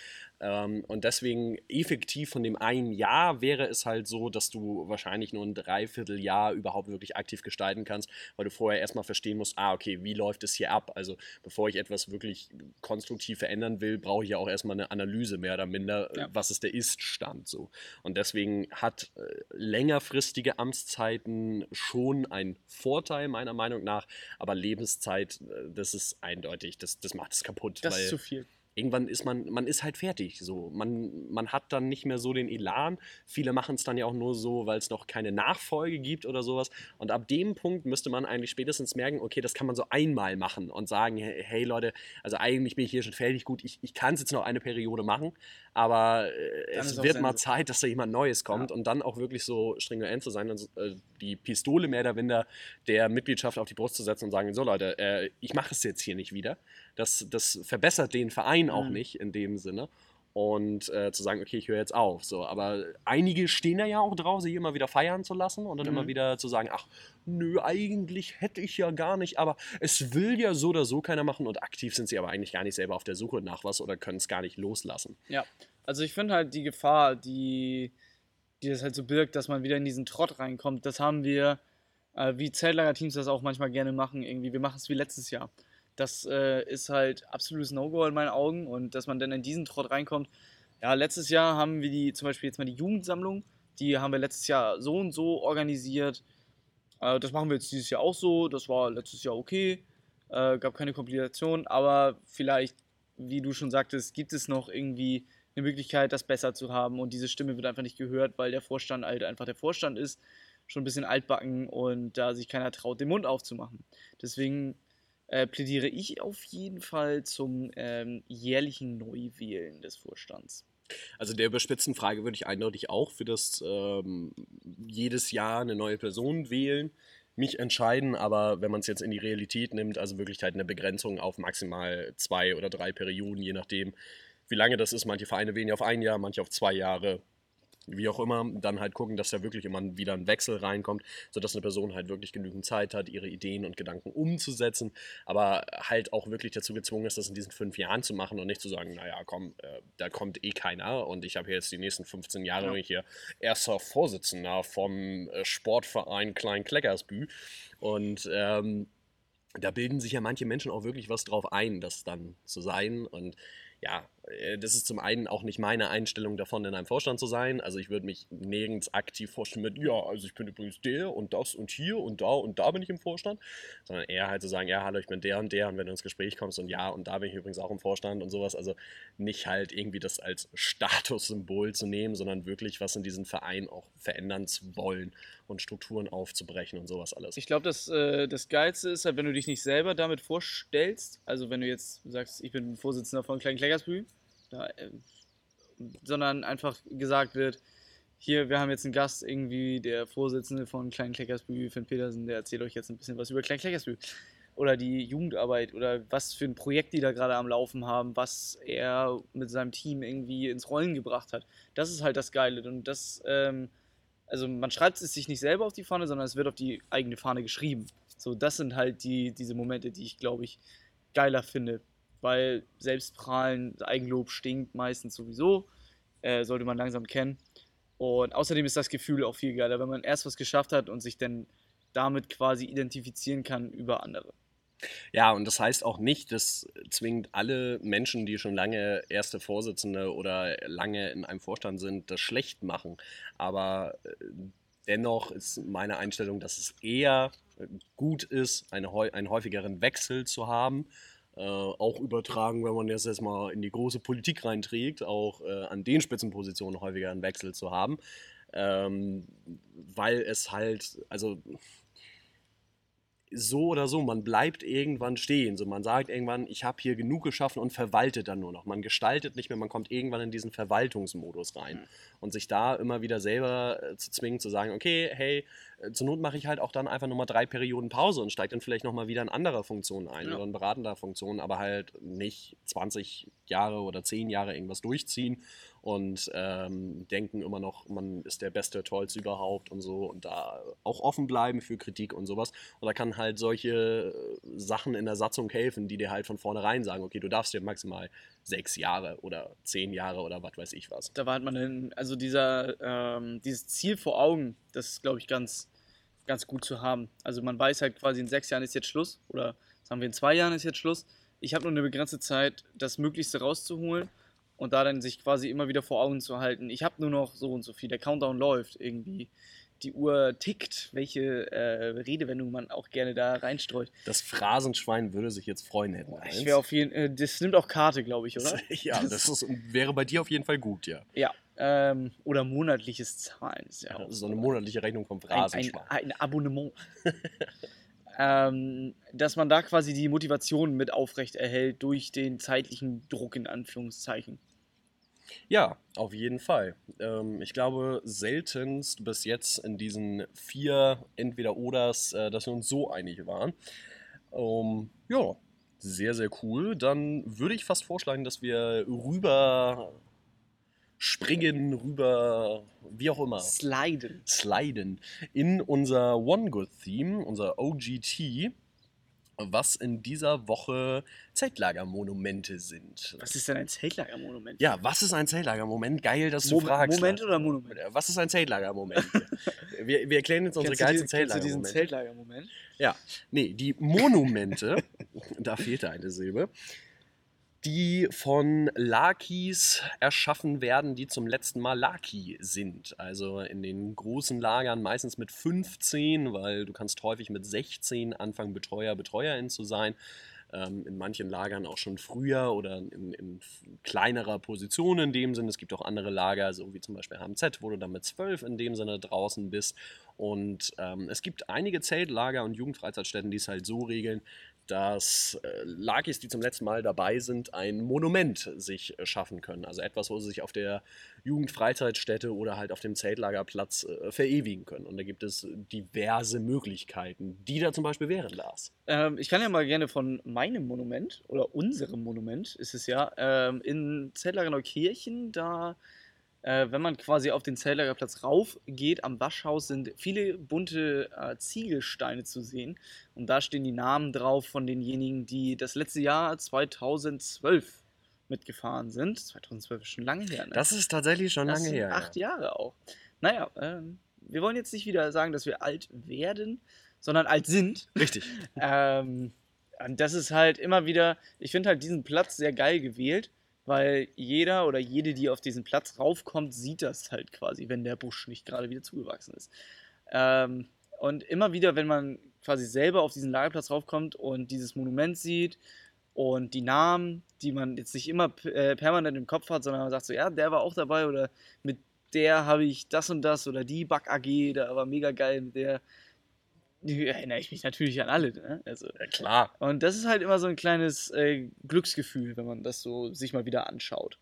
Ähm, und deswegen effektiv von dem einen Jahr wäre es halt so, dass du wahrscheinlich nur ein Dreivierteljahr überhaupt wirklich aktiv gestalten kannst, weil du vorher erstmal verstehen musst, ah, okay, wie läuft es hier ab? Also bevor ich etwas wirklich konstruktiv verändern will, brauche ich ja auch erstmal eine Analyse mehr oder minder, ja. was ist der Ist-Stand so. Und deswegen hat äh, längerfristige Amtszeiten schon ein Vorteil, meiner Meinung nach. Aber Lebenszeit, äh, das ist eindeutig, das, das macht es kaputt. Das ist zu viel irgendwann ist man, man ist halt fertig. So. Man, man hat dann nicht mehr so den Elan. Viele machen es dann ja auch nur so, weil es noch keine Nachfolge gibt oder sowas. Und ab dem Punkt müsste man eigentlich spätestens merken, okay, das kann man so einmal machen und sagen, hey, Leute, also eigentlich bin ich hier schon fertig, gut, ich, ich kann es jetzt noch eine Periode machen, aber äh, es wird mal Zeit, dass da jemand Neues kommt ja. und dann auch wirklich so stringent zu sein und äh, die Pistole mehr oder weniger der Mitgliedschaft auf die Brust zu setzen und sagen, so Leute, äh, ich mache es jetzt hier nicht wieder. Das, das verbessert den Verein auch mhm. nicht in dem Sinne und äh, zu sagen, okay, ich höre jetzt auf. So, aber einige stehen da ja auch drauf, sich immer wieder feiern zu lassen und dann mhm. immer wieder zu sagen, ach, nö, eigentlich hätte ich ja gar nicht, aber es will ja so oder so keiner machen und aktiv sind sie aber eigentlich gar nicht selber auf der Suche nach was oder können es gar nicht loslassen. Ja, also ich finde halt die Gefahr, die, die das halt so birgt, dass man wieder in diesen Trott reinkommt, das haben wir, äh, wie Zeltlager-Teams das auch manchmal gerne machen, irgendwie, wir machen es wie letztes Jahr. Das äh, ist halt absolutes No-Go in meinen Augen und dass man dann in diesen Trott reinkommt. Ja, letztes Jahr haben wir die, zum Beispiel jetzt mal die Jugendsammlung, die haben wir letztes Jahr so und so organisiert. Äh, das machen wir jetzt dieses Jahr auch so. Das war letztes Jahr okay. Äh, gab keine Komplikationen, aber vielleicht, wie du schon sagtest, gibt es noch irgendwie eine Möglichkeit, das besser zu haben und diese Stimme wird einfach nicht gehört, weil der Vorstand halt einfach der Vorstand ist, schon ein bisschen altbacken und da sich keiner traut, den Mund aufzumachen. Deswegen äh, plädiere ich auf jeden Fall zum ähm, jährlichen Neuwählen des Vorstands. Also der überspitzten Frage würde ich eindeutig auch für das ähm, jedes Jahr eine neue Person wählen, mich entscheiden, aber wenn man es jetzt in die Realität nimmt, also wirklich halt eine Begrenzung auf maximal zwei oder drei Perioden, je nachdem, wie lange das ist. Manche Vereine wählen ja auf ein Jahr, manche auf zwei Jahre wie auch immer, dann halt gucken, dass da wirklich immer wieder ein Wechsel reinkommt, sodass eine Person halt wirklich genügend Zeit hat, ihre Ideen und Gedanken umzusetzen, aber halt auch wirklich dazu gezwungen ist, das in diesen fünf Jahren zu machen und nicht zu sagen, naja, komm, äh, da kommt eh keiner und ich habe jetzt die nächsten 15 Jahre ja. hier erster Vorsitzender vom äh, Sportverein Klein-Kleckersbü und ähm, da bilden sich ja manche Menschen auch wirklich was drauf ein, das dann zu sein und ja, das ist zum einen auch nicht meine Einstellung davon, in einem Vorstand zu sein. Also ich würde mich nirgends aktiv vorstellen mit, ja, also ich bin übrigens der und das und hier und da und da bin ich im Vorstand, sondern eher halt zu sagen, ja, hallo, ich bin der und der und wenn du ins Gespräch kommst und ja, und da bin ich übrigens auch im Vorstand und sowas. Also nicht halt irgendwie das als Statussymbol zu nehmen, sondern wirklich was in diesem Verein auch verändern zu wollen und Strukturen aufzubrechen und sowas alles. Ich glaube, das, äh, das Geilste ist halt, wenn du dich nicht selber damit vorstellst, also wenn du jetzt sagst, ich bin Vorsitzender von Klein Kleckersbühl, da, äh, sondern einfach gesagt wird, hier, wir haben jetzt einen Gast, irgendwie der Vorsitzende von Klein Kleckersbühl, Finn Petersen, der erzählt euch jetzt ein bisschen was über Klein Kleckersbühl. Oder die Jugendarbeit oder was für ein Projekt die da gerade am Laufen haben, was er mit seinem Team irgendwie ins Rollen gebracht hat. Das ist halt das Geile. Und das, ähm, also man schreibt es sich nicht selber auf die Fahne, sondern es wird auf die eigene Fahne geschrieben. So, das sind halt die, diese Momente, die ich, glaube ich, geiler finde weil Selbstprahlen, Eigenlob stinkt meistens sowieso. Äh, sollte man langsam kennen. Und außerdem ist das Gefühl auch viel geiler, wenn man erst was geschafft hat und sich dann damit quasi identifizieren kann über andere. Ja, und das heißt auch nicht, dass zwingend alle Menschen, die schon lange erste Vorsitzende oder lange in einem Vorstand sind, das schlecht machen. Aber äh, dennoch ist meine Einstellung, dass es eher gut ist, eine, einen häufigeren Wechsel zu haben äh, auch übertragen, wenn man das jetzt mal in die große Politik reinträgt, auch äh, an den Spitzenpositionen häufiger einen Wechsel zu haben. Ähm, weil es halt, also so oder so, man bleibt irgendwann stehen. So, man sagt irgendwann, ich habe hier genug geschaffen und verwaltet dann nur noch. Man gestaltet nicht mehr, man kommt irgendwann in diesen Verwaltungsmodus rein. Mhm. Und sich da immer wieder selber äh, zu zwingen, zu sagen, okay, hey, zur Not mache ich halt auch dann einfach nochmal drei Perioden Pause und steige dann vielleicht nochmal wieder in andere Funktionen ein ja. oder in beratender Funktion, aber halt nicht 20 Jahre oder 10 Jahre irgendwas durchziehen und ähm, denken immer noch, man ist der beste, tollste überhaupt und so und da auch offen bleiben für Kritik und sowas. Und da kann halt solche Sachen in der Satzung helfen, die dir halt von vornherein sagen, okay, du darfst dir maximal sechs Jahre oder zehn Jahre oder was weiß ich was. Da war man dann, also dieser, ähm, dieses Ziel vor Augen, das ist, glaube ich, ganz, ganz gut zu haben. Also man weiß halt quasi, in sechs Jahren ist jetzt Schluss oder sagen wir in zwei Jahren ist jetzt Schluss. Ich habe nur eine begrenzte Zeit, das Möglichste rauszuholen und da dann sich quasi immer wieder vor Augen zu halten, ich habe nur noch so und so viel, der Countdown läuft irgendwie. Die Uhr tickt, welche äh, Redewendung man auch gerne da reinstreut. Das Phrasenschwein würde sich jetzt freuen, hätten. Ich wäre auf jeden äh, das nimmt auch Karte, glaube ich, oder? *laughs* ja, das ist, wäre bei dir auf jeden Fall gut, ja. Ja, ähm, oder monatliches Zahlen. Ist ja, ja so eine monatliche Rechnung vom Phrasenschwein. Ein, ein, ein Abonnement. *laughs* ähm, dass man da quasi die Motivation mit aufrecht erhält durch den zeitlichen Druck in Anführungszeichen. Ja, auf jeden Fall. Ähm, ich glaube, seltenst bis jetzt in diesen vier Entweder-Oders, äh, dass wir uns so einig waren. Ähm, ja, sehr, sehr cool. Dann würde ich fast vorschlagen, dass wir rüber springen, rüber, wie auch immer. Sliden. Sliden in unser One Good Theme, unser OGT was in dieser Woche Zeltlagermonumente sind. Was ist denn ein Zeltlagermonument? Ja, was ist ein Zeltlagermoment? Geil, dass du Mo fragst. Moment oder Monument? Was ist ein Zeltlagermoment? *laughs* wir, wir erklären jetzt unsere geilsten Zeltlagermomente. Zeltlagermoment? Ja, nee, die Monumente, *laughs* da fehlte eine Silbe, die von Lakis erschaffen werden, die zum letzten Mal Laki sind. Also in den großen Lagern meistens mit 15, weil du kannst häufig mit 16 anfangen, Betreuer, Betreuerin zu sein. Ähm, in manchen Lagern auch schon früher oder in, in, kleinerer Position in dem Sinne. Es gibt auch andere Lager, so wie zum Beispiel HMZ, wo du dann mit 12 in dem Sinne draußen bist. Und ähm, es gibt einige Zeltlager und Jugendfreizeitstätten, die es halt so regeln, dass äh, Lakis, die zum letzten Mal dabei sind, ein Monument sich äh, schaffen können. Also etwas, wo sie sich auf der Jugendfreizeitstätte oder halt auf dem Zeltlagerplatz äh, verewigen können. Und da gibt es diverse Möglichkeiten, die da zum Beispiel wären, Lars. Ähm, ich kann ja mal gerne von meinem Monument oder unserem Monument ist es ja ähm, in Zeltlager Neukirchen, da äh, wenn man quasi auf den Zelllagerplatz rauf geht, am Waschhaus sind viele bunte äh, Ziegelsteine zu sehen. Und da stehen die Namen drauf von denjenigen, die das letzte Jahr 2012 mitgefahren sind. 2012 ist schon lange her. Ne? Das ist tatsächlich schon das lange her. Acht ja. Jahre auch. Naja, ähm, wir wollen jetzt nicht wieder sagen, dass wir alt werden, sondern alt sind. Richtig. *laughs* ähm, und das ist halt immer wieder, ich finde halt diesen Platz sehr geil gewählt weil jeder oder jede, die auf diesen Platz raufkommt, sieht das halt quasi, wenn der Busch nicht gerade wieder zugewachsen ist. Ähm, und immer wieder, wenn man quasi selber auf diesen Lagerplatz raufkommt und dieses Monument sieht und die Namen, die man jetzt nicht immer äh, permanent im Kopf hat, sondern man sagt so, ja, der war auch dabei oder mit der habe ich das und das oder die Back AG, da war mega geil mit der erinnere ich mich natürlich an alle. Ne? Also, ja, klar. Und das ist halt immer so ein kleines äh, Glücksgefühl, wenn man das so sich mal wieder anschaut.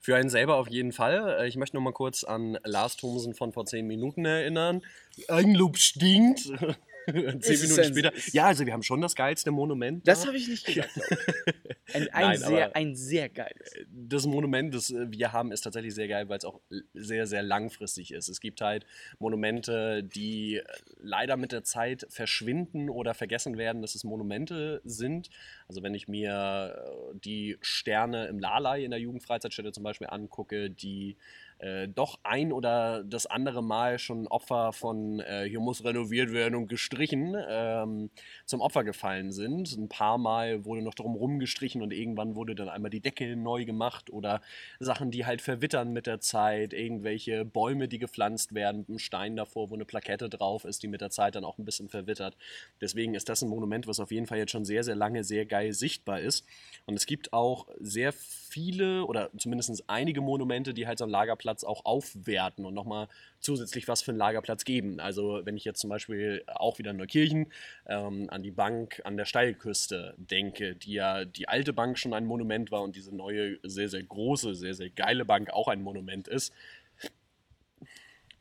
Für einen selber auf jeden Fall. Äh, ich möchte noch mal kurz an Lars Thomsen von vor zehn Minuten erinnern. Eigenlob stinkt. *laughs* *laughs* Zehn Minuten später. Ja, also wir haben schon das geilste Monument. Das habe ich nicht gesagt. *laughs* ein, ein, Nein, sehr, ein sehr geiles. Äh, das Monument, das äh, wir haben, ist tatsächlich sehr geil, weil es auch sehr, sehr langfristig ist. Es gibt halt Monumente, die leider mit der Zeit verschwinden oder vergessen werden, dass es Monumente sind. Also wenn ich mir äh, die Sterne im Lalai in der Jugendfreizeitstätte zum Beispiel angucke, die äh, doch ein oder das andere Mal schon Opfer von äh, hier muss renoviert werden und gestrichen ähm, zum Opfer gefallen sind. Ein paar Mal wurde noch drum gestrichen und irgendwann wurde dann einmal die Decke neu gemacht oder Sachen, die halt verwittern mit der Zeit, irgendwelche Bäume, die gepflanzt werden einem Stein davor, wo eine Plakette drauf ist, die mit der Zeit dann auch ein bisschen verwittert. Deswegen ist das ein Monument, was auf jeden Fall jetzt schon sehr, sehr lange sehr geil sichtbar ist. Und es gibt auch sehr viele oder zumindest einige Monumente, die halt so ein Lagerplatz Lagerplatz auch aufwerten und nochmal zusätzlich was für einen Lagerplatz geben. Also wenn ich jetzt zum Beispiel auch wieder in Neukirchen ähm, an die Bank an der Steilküste denke, die ja die alte Bank schon ein Monument war und diese neue, sehr, sehr große, sehr, sehr geile Bank auch ein Monument ist,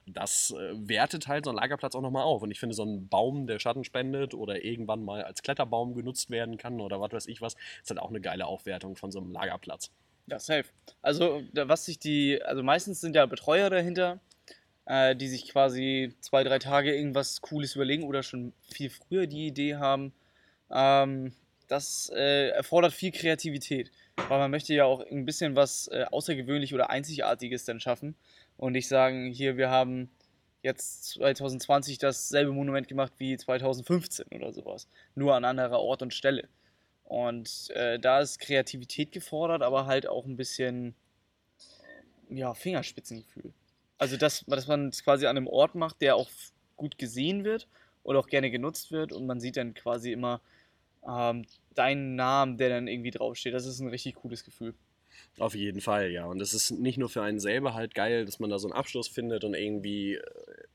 das äh, wertet halt so ein Lagerplatz auch nochmal auf. Und ich finde, so ein Baum, der Schatten spendet oder irgendwann mal als Kletterbaum genutzt werden kann oder was weiß ich was, ist halt auch eine geile Aufwertung von so einem Lagerplatz. Ja, safe. Also, was sich die, also meistens sind ja Betreuer dahinter, äh, die sich quasi zwei, drei Tage irgendwas Cooles überlegen oder schon viel früher die Idee haben. Ähm, das äh, erfordert viel Kreativität, weil man möchte ja auch ein bisschen was äh, außergewöhnlich oder einzigartiges dann schaffen und nicht sagen, hier, wir haben jetzt 2020 dasselbe Monument gemacht wie 2015 oder sowas. Nur an anderer Ort und Stelle. Und äh, da ist Kreativität gefordert, aber halt auch ein bisschen ja, Fingerspitzengefühl. Also, dass, dass man es quasi an einem Ort macht, der auch gut gesehen wird oder auch gerne genutzt wird und man sieht dann quasi immer ähm, deinen Namen, der dann irgendwie draufsteht. Das ist ein richtig cooles Gefühl. Auf jeden Fall, ja. Und es ist nicht nur für einen selber halt geil, dass man da so einen Abschluss findet und irgendwie äh,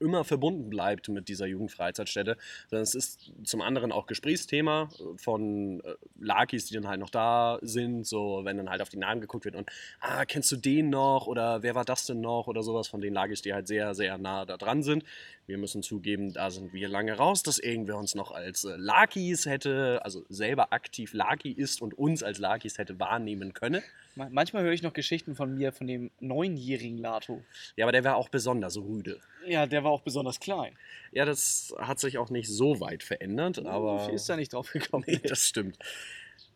immer verbunden bleibt mit dieser Jugendfreizeitstätte, sondern es ist zum anderen auch Gesprächsthema von äh, Lakis, die dann halt noch da sind, so wenn dann halt auf die Namen geguckt wird und, ah, kennst du den noch oder wer war das denn noch oder sowas von den Lakis, die halt sehr, sehr nah da dran sind. Wir müssen zugeben, da sind wir lange raus, dass irgendwer uns noch als äh, Lakis hätte, also selber aktiv Laki ist und uns als Lakis hätte wahrnehmen können. Manchmal höre ich noch Geschichten von mir, von dem neunjährigen Lato. Ja, aber der war auch besonders rüde. Ja, der war auch besonders klein. Ja, das hat sich auch nicht so weit verändert, aber. Viel ist da nicht drauf gekommen. Nee, *laughs* das stimmt.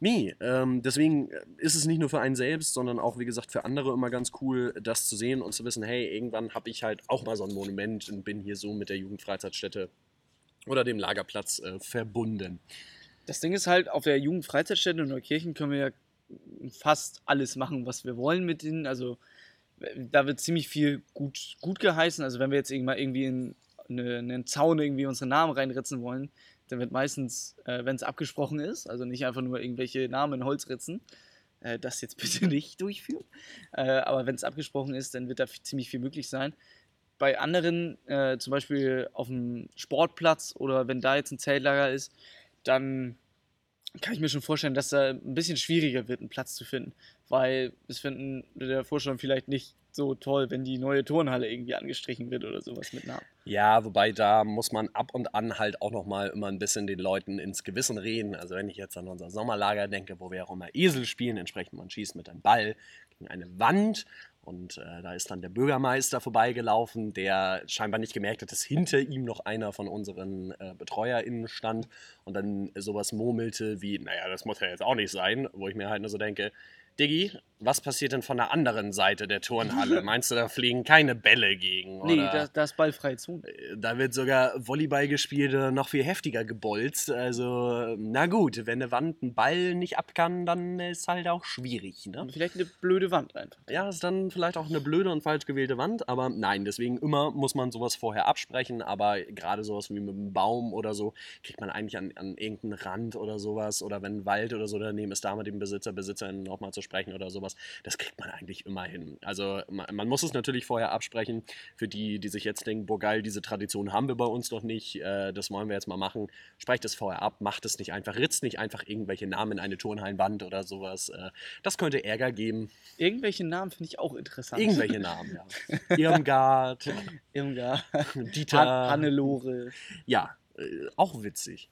Nee, ähm, deswegen ist es nicht nur für einen selbst, sondern auch, wie gesagt, für andere immer ganz cool, das zu sehen und zu wissen, hey, irgendwann habe ich halt auch mal so ein Monument und bin hier so mit der Jugendfreizeitstätte oder dem Lagerplatz äh, verbunden. Das Ding ist halt, auf der Jugendfreizeitstätte in Neukirchen können wir ja fast alles machen, was wir wollen mit denen. Also da wird ziemlich viel gut, gut geheißen. Also wenn wir jetzt irgendwie in eine, einen Zaun irgendwie unsere Namen reinritzen wollen, dann wird meistens, äh, wenn es abgesprochen ist, also nicht einfach nur irgendwelche Namen in Holz ritzen, äh, das jetzt *laughs* bitte nicht durchführen. Äh, aber wenn es abgesprochen ist, dann wird da ziemlich viel möglich sein. Bei anderen, äh, zum Beispiel auf dem Sportplatz oder wenn da jetzt ein Zeltlager ist, dann kann ich mir schon vorstellen, dass da ein bisschen schwieriger wird, einen Platz zu finden. Weil es finden der Vorstand vielleicht nicht so toll, wenn die neue Turnhalle irgendwie angestrichen wird oder sowas mit Namen. Ja, wobei da muss man ab und an halt auch nochmal immer ein bisschen den Leuten ins Gewissen reden. Also wenn ich jetzt an unser Sommerlager denke, wo wir auch immer Esel spielen, entsprechend man schießt mit einem Ball gegen eine Wand und äh, da ist dann der Bürgermeister vorbeigelaufen, der scheinbar nicht gemerkt hat, dass hinter ihm noch einer von unseren äh, BetreuerInnen stand und dann sowas murmelte wie, naja, das muss ja jetzt auch nicht sein, wo ich mir halt nur so denke, Diggi, was passiert denn von der anderen Seite der Turnhalle? *laughs* Meinst du, da fliegen keine Bälle gegen? Oder? Nee, da, da ist ballfreie Zone. Äh, da wird sogar Volleyball gespielt oder noch viel heftiger gebolzt. Also, na gut, wenn eine Wand einen Ball nicht ab kann, dann ist halt auch schwierig. Ne? Vielleicht eine blöde Wand einfach. Ja, ist dann vielleicht auch eine blöde und falsch gewählte Wand, aber nein, deswegen immer muss man sowas vorher absprechen. Aber gerade sowas wie mit einem Baum oder so, kriegt man eigentlich an, an irgendeinen Rand oder sowas. Oder wenn ein Wald oder so daneben ist, da mit dem Besitzer, Besitzerin nochmal zu sprechen oder sowas. Das kriegt man eigentlich immer hin. Also man, man, muss es natürlich vorher absprechen. Für die, die sich jetzt denken, boah geil, diese Tradition haben wir bei uns doch nicht, äh, das wollen wir jetzt mal machen. Sprecht es vorher ab, macht es nicht einfach, ritzt nicht einfach irgendwelche Namen in eine Turnhallenwand oder sowas. Äh, das könnte Ärger geben. Irgendwelche Namen finde ich auch interessant. Irgendwelche Namen, ja. *laughs* Irmgard. Irmgard. Dieter. Han Hannelore. Ja, äh, auch witzig.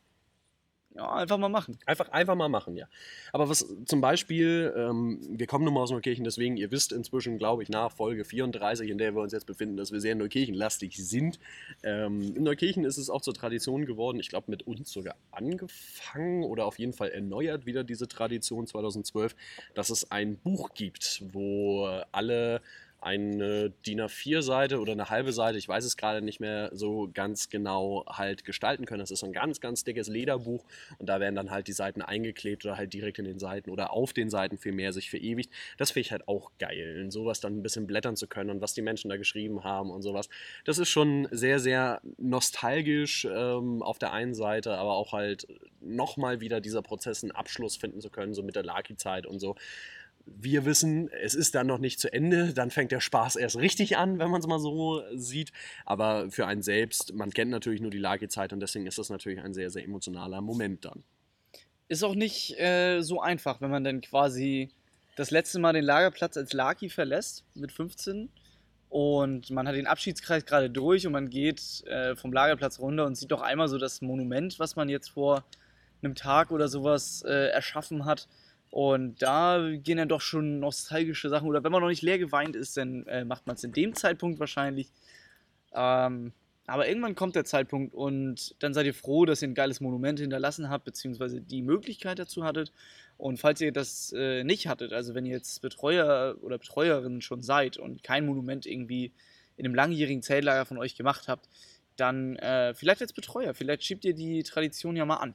Ja, einfach mal machen. Einfach, einfach mal machen, ja. Aber was zum Beispiel, ähm, wir kommen nun mal aus Neukirchen, deswegen, ihr wisst inzwischen, glaube ich, nach Folge 34, in der wir uns jetzt befinden, dass wir sehr Neukirchenlastig sind. Ähm, in Neukirchen ist es auch zur Tradition geworden, ich glaube, mit uns sogar angefangen oder auf jeden Fall erneuert wieder diese Tradition 2012, dass es ein Buch gibt, wo alle eine DIN A4-Seite oder eine halbe Seite, ich weiß es gerade nicht mehr so ganz genau, halt gestalten können. Das ist so ein ganz, ganz dickes Lederbuch und da werden dann halt die Seiten eingeklebt oder halt direkt in den Seiten oder auf den Seiten vielmehr sich verewigt. Das finde ich halt auch geil, in sowas dann ein bisschen blättern zu können und was die Menschen da geschrieben haben und sowas. Das ist schon sehr, sehr nostalgisch ähm, auf der einen Seite, aber auch halt nochmal wieder dieser Prozess einen Abschluss finden zu können, so mit der Laki-Zeit und so wir wissen, es ist dann noch nicht zu Ende, dann fängt der Spaß erst richtig an, wenn man es mal so sieht. Aber für einen selbst, man kennt natürlich nur die Lagezeit und deswegen ist das natürlich ein sehr, sehr emotionaler Moment dann. Ist auch nicht äh, so einfach, wenn man dann quasi das letzte Mal den Lagerplatz als Laki verlässt mit 15 und man hat den Abschiedskreis gerade durch und man geht äh, vom Lagerplatz runter und sieht doch einmal so das Monument, was man jetzt vor einem Tag oder sowas äh, erschaffen hat. Und da gehen dann doch schon nostalgische Sachen. Oder wenn man noch nicht leer geweint ist, dann äh, macht man es in dem Zeitpunkt wahrscheinlich. Ähm, aber irgendwann kommt der Zeitpunkt und dann seid ihr froh, dass ihr ein geiles Monument hinterlassen habt, beziehungsweise die Möglichkeit dazu hattet. Und falls ihr das äh, nicht hattet, also wenn ihr jetzt Betreuer oder Betreuerin schon seid und kein Monument irgendwie in einem langjährigen Zeltlager von euch gemacht habt, dann äh, vielleicht als Betreuer, vielleicht schiebt ihr die Tradition ja mal an.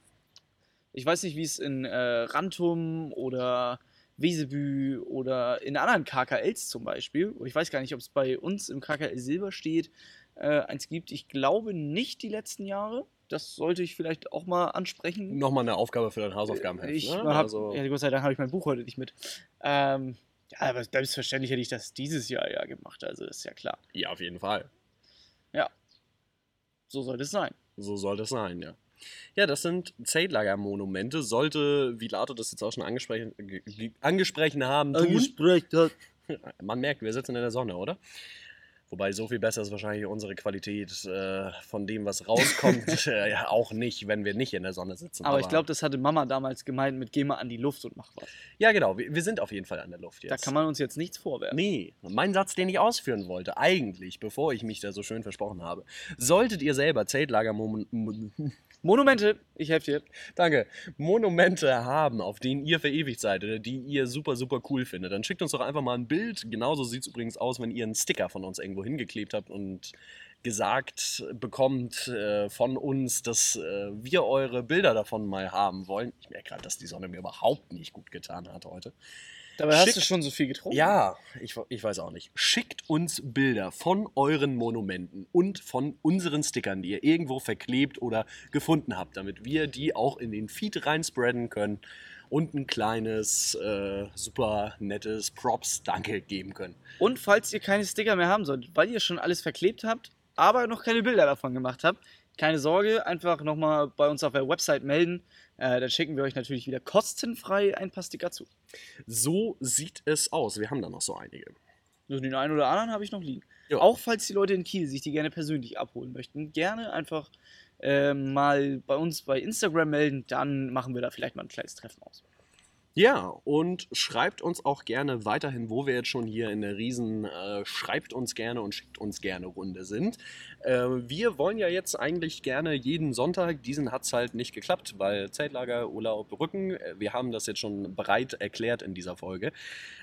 Ich weiß nicht, wie es in äh, Rantum oder Wesebü oder in anderen KKLs zum Beispiel, ich weiß gar nicht, ob es bei uns im KKL Silber steht, äh, eins gibt. Ich glaube nicht die letzten Jahre. Das sollte ich vielleicht auch mal ansprechen. Nochmal eine Aufgabe für dein Hausaufgabenheft. Ich ne? hab, also, ja, Gott sei Dank habe ich mein Buch heute nicht mit. Ähm, ja, aber selbstverständlich hätte ich das dieses Jahr ja gemacht, also ist ja klar. ja, auf jeden Fall. Ja. So sollte es sein. So soll das sein, ja. Ja, das sind Zeltlagermonumente. Sollte, wie Lato das jetzt auch schon angesprochen, ge- ge- angesprochen haben, tun. hat. *laughs* Man merkt, wir sitzen in der Sonne, oder? Wobei so viel besser ist wahrscheinlich unsere Qualität äh, von dem, was rauskommt, *laughs* äh, ja, auch nicht, wenn wir nicht in der Sonne sitzen. Aber ich glaube, das hatte Mama damals gemeint mit geh mal an die Luft und mach was. Ja, genau. Wir, wir sind auf jeden Fall an der Luft jetzt. Da kann man uns jetzt nichts vorwerfen. Nee, mein Satz, den ich ausführen wollte, eigentlich, bevor ich mich da so schön versprochen habe. Solltet ihr selber Zeltlager *laughs* Monumente, ich helfe dir. Danke, Monumente haben, auf denen ihr verewigt seid oder die ihr super, super cool findet, dann schickt uns doch einfach mal ein Bild. Genauso sieht es übrigens aus, wenn ihr einen Sticker von uns irgendwo hingeklebt habt und gesagt bekommt äh, von uns, dass äh, wir eure Bilder davon mal haben wollen. Ich merke gerade, dass die Sonne mir überhaupt nicht gut getan hat heute. Dabei hast Schick- du schon so viel getrunken. Ja, ich, ich weiß auch nicht. Schickt uns Bilder von euren Monumenten und von unseren Stickern, die ihr irgendwo verklebt oder gefunden habt, damit wir die auch in den Feed reinspreaden können und ein kleines, äh, super nettes Props-Danke geben können. Und falls ihr keine Sticker mehr haben solltet, weil ihr schon alles verklebt habt, aber noch keine Bilder davon gemacht habt, keine Sorge, einfach nochmal bei uns auf der Website melden. Äh, dann schicken wir euch natürlich wieder kostenfrei ein paar Sticker zu. So sieht es aus. Wir haben da noch so einige. Nur den einen oder anderen habe ich noch liegen. Ja. Auch falls die Leute in Kiel sich die gerne persönlich abholen möchten, gerne einfach ähm, mal bei uns bei Instagram melden, dann machen wir da vielleicht mal ein kleines Treffen aus. Ja, und schreibt uns auch gerne weiterhin, wo wir jetzt schon hier in der Riesen, äh, schreibt uns gerne und schickt uns gerne Runde sind. Äh, wir wollen ja jetzt eigentlich gerne jeden Sonntag, diesen hat es halt nicht geklappt, weil Zeltlager, Urlaub, Rücken, äh, wir haben das jetzt schon breit erklärt in dieser Folge.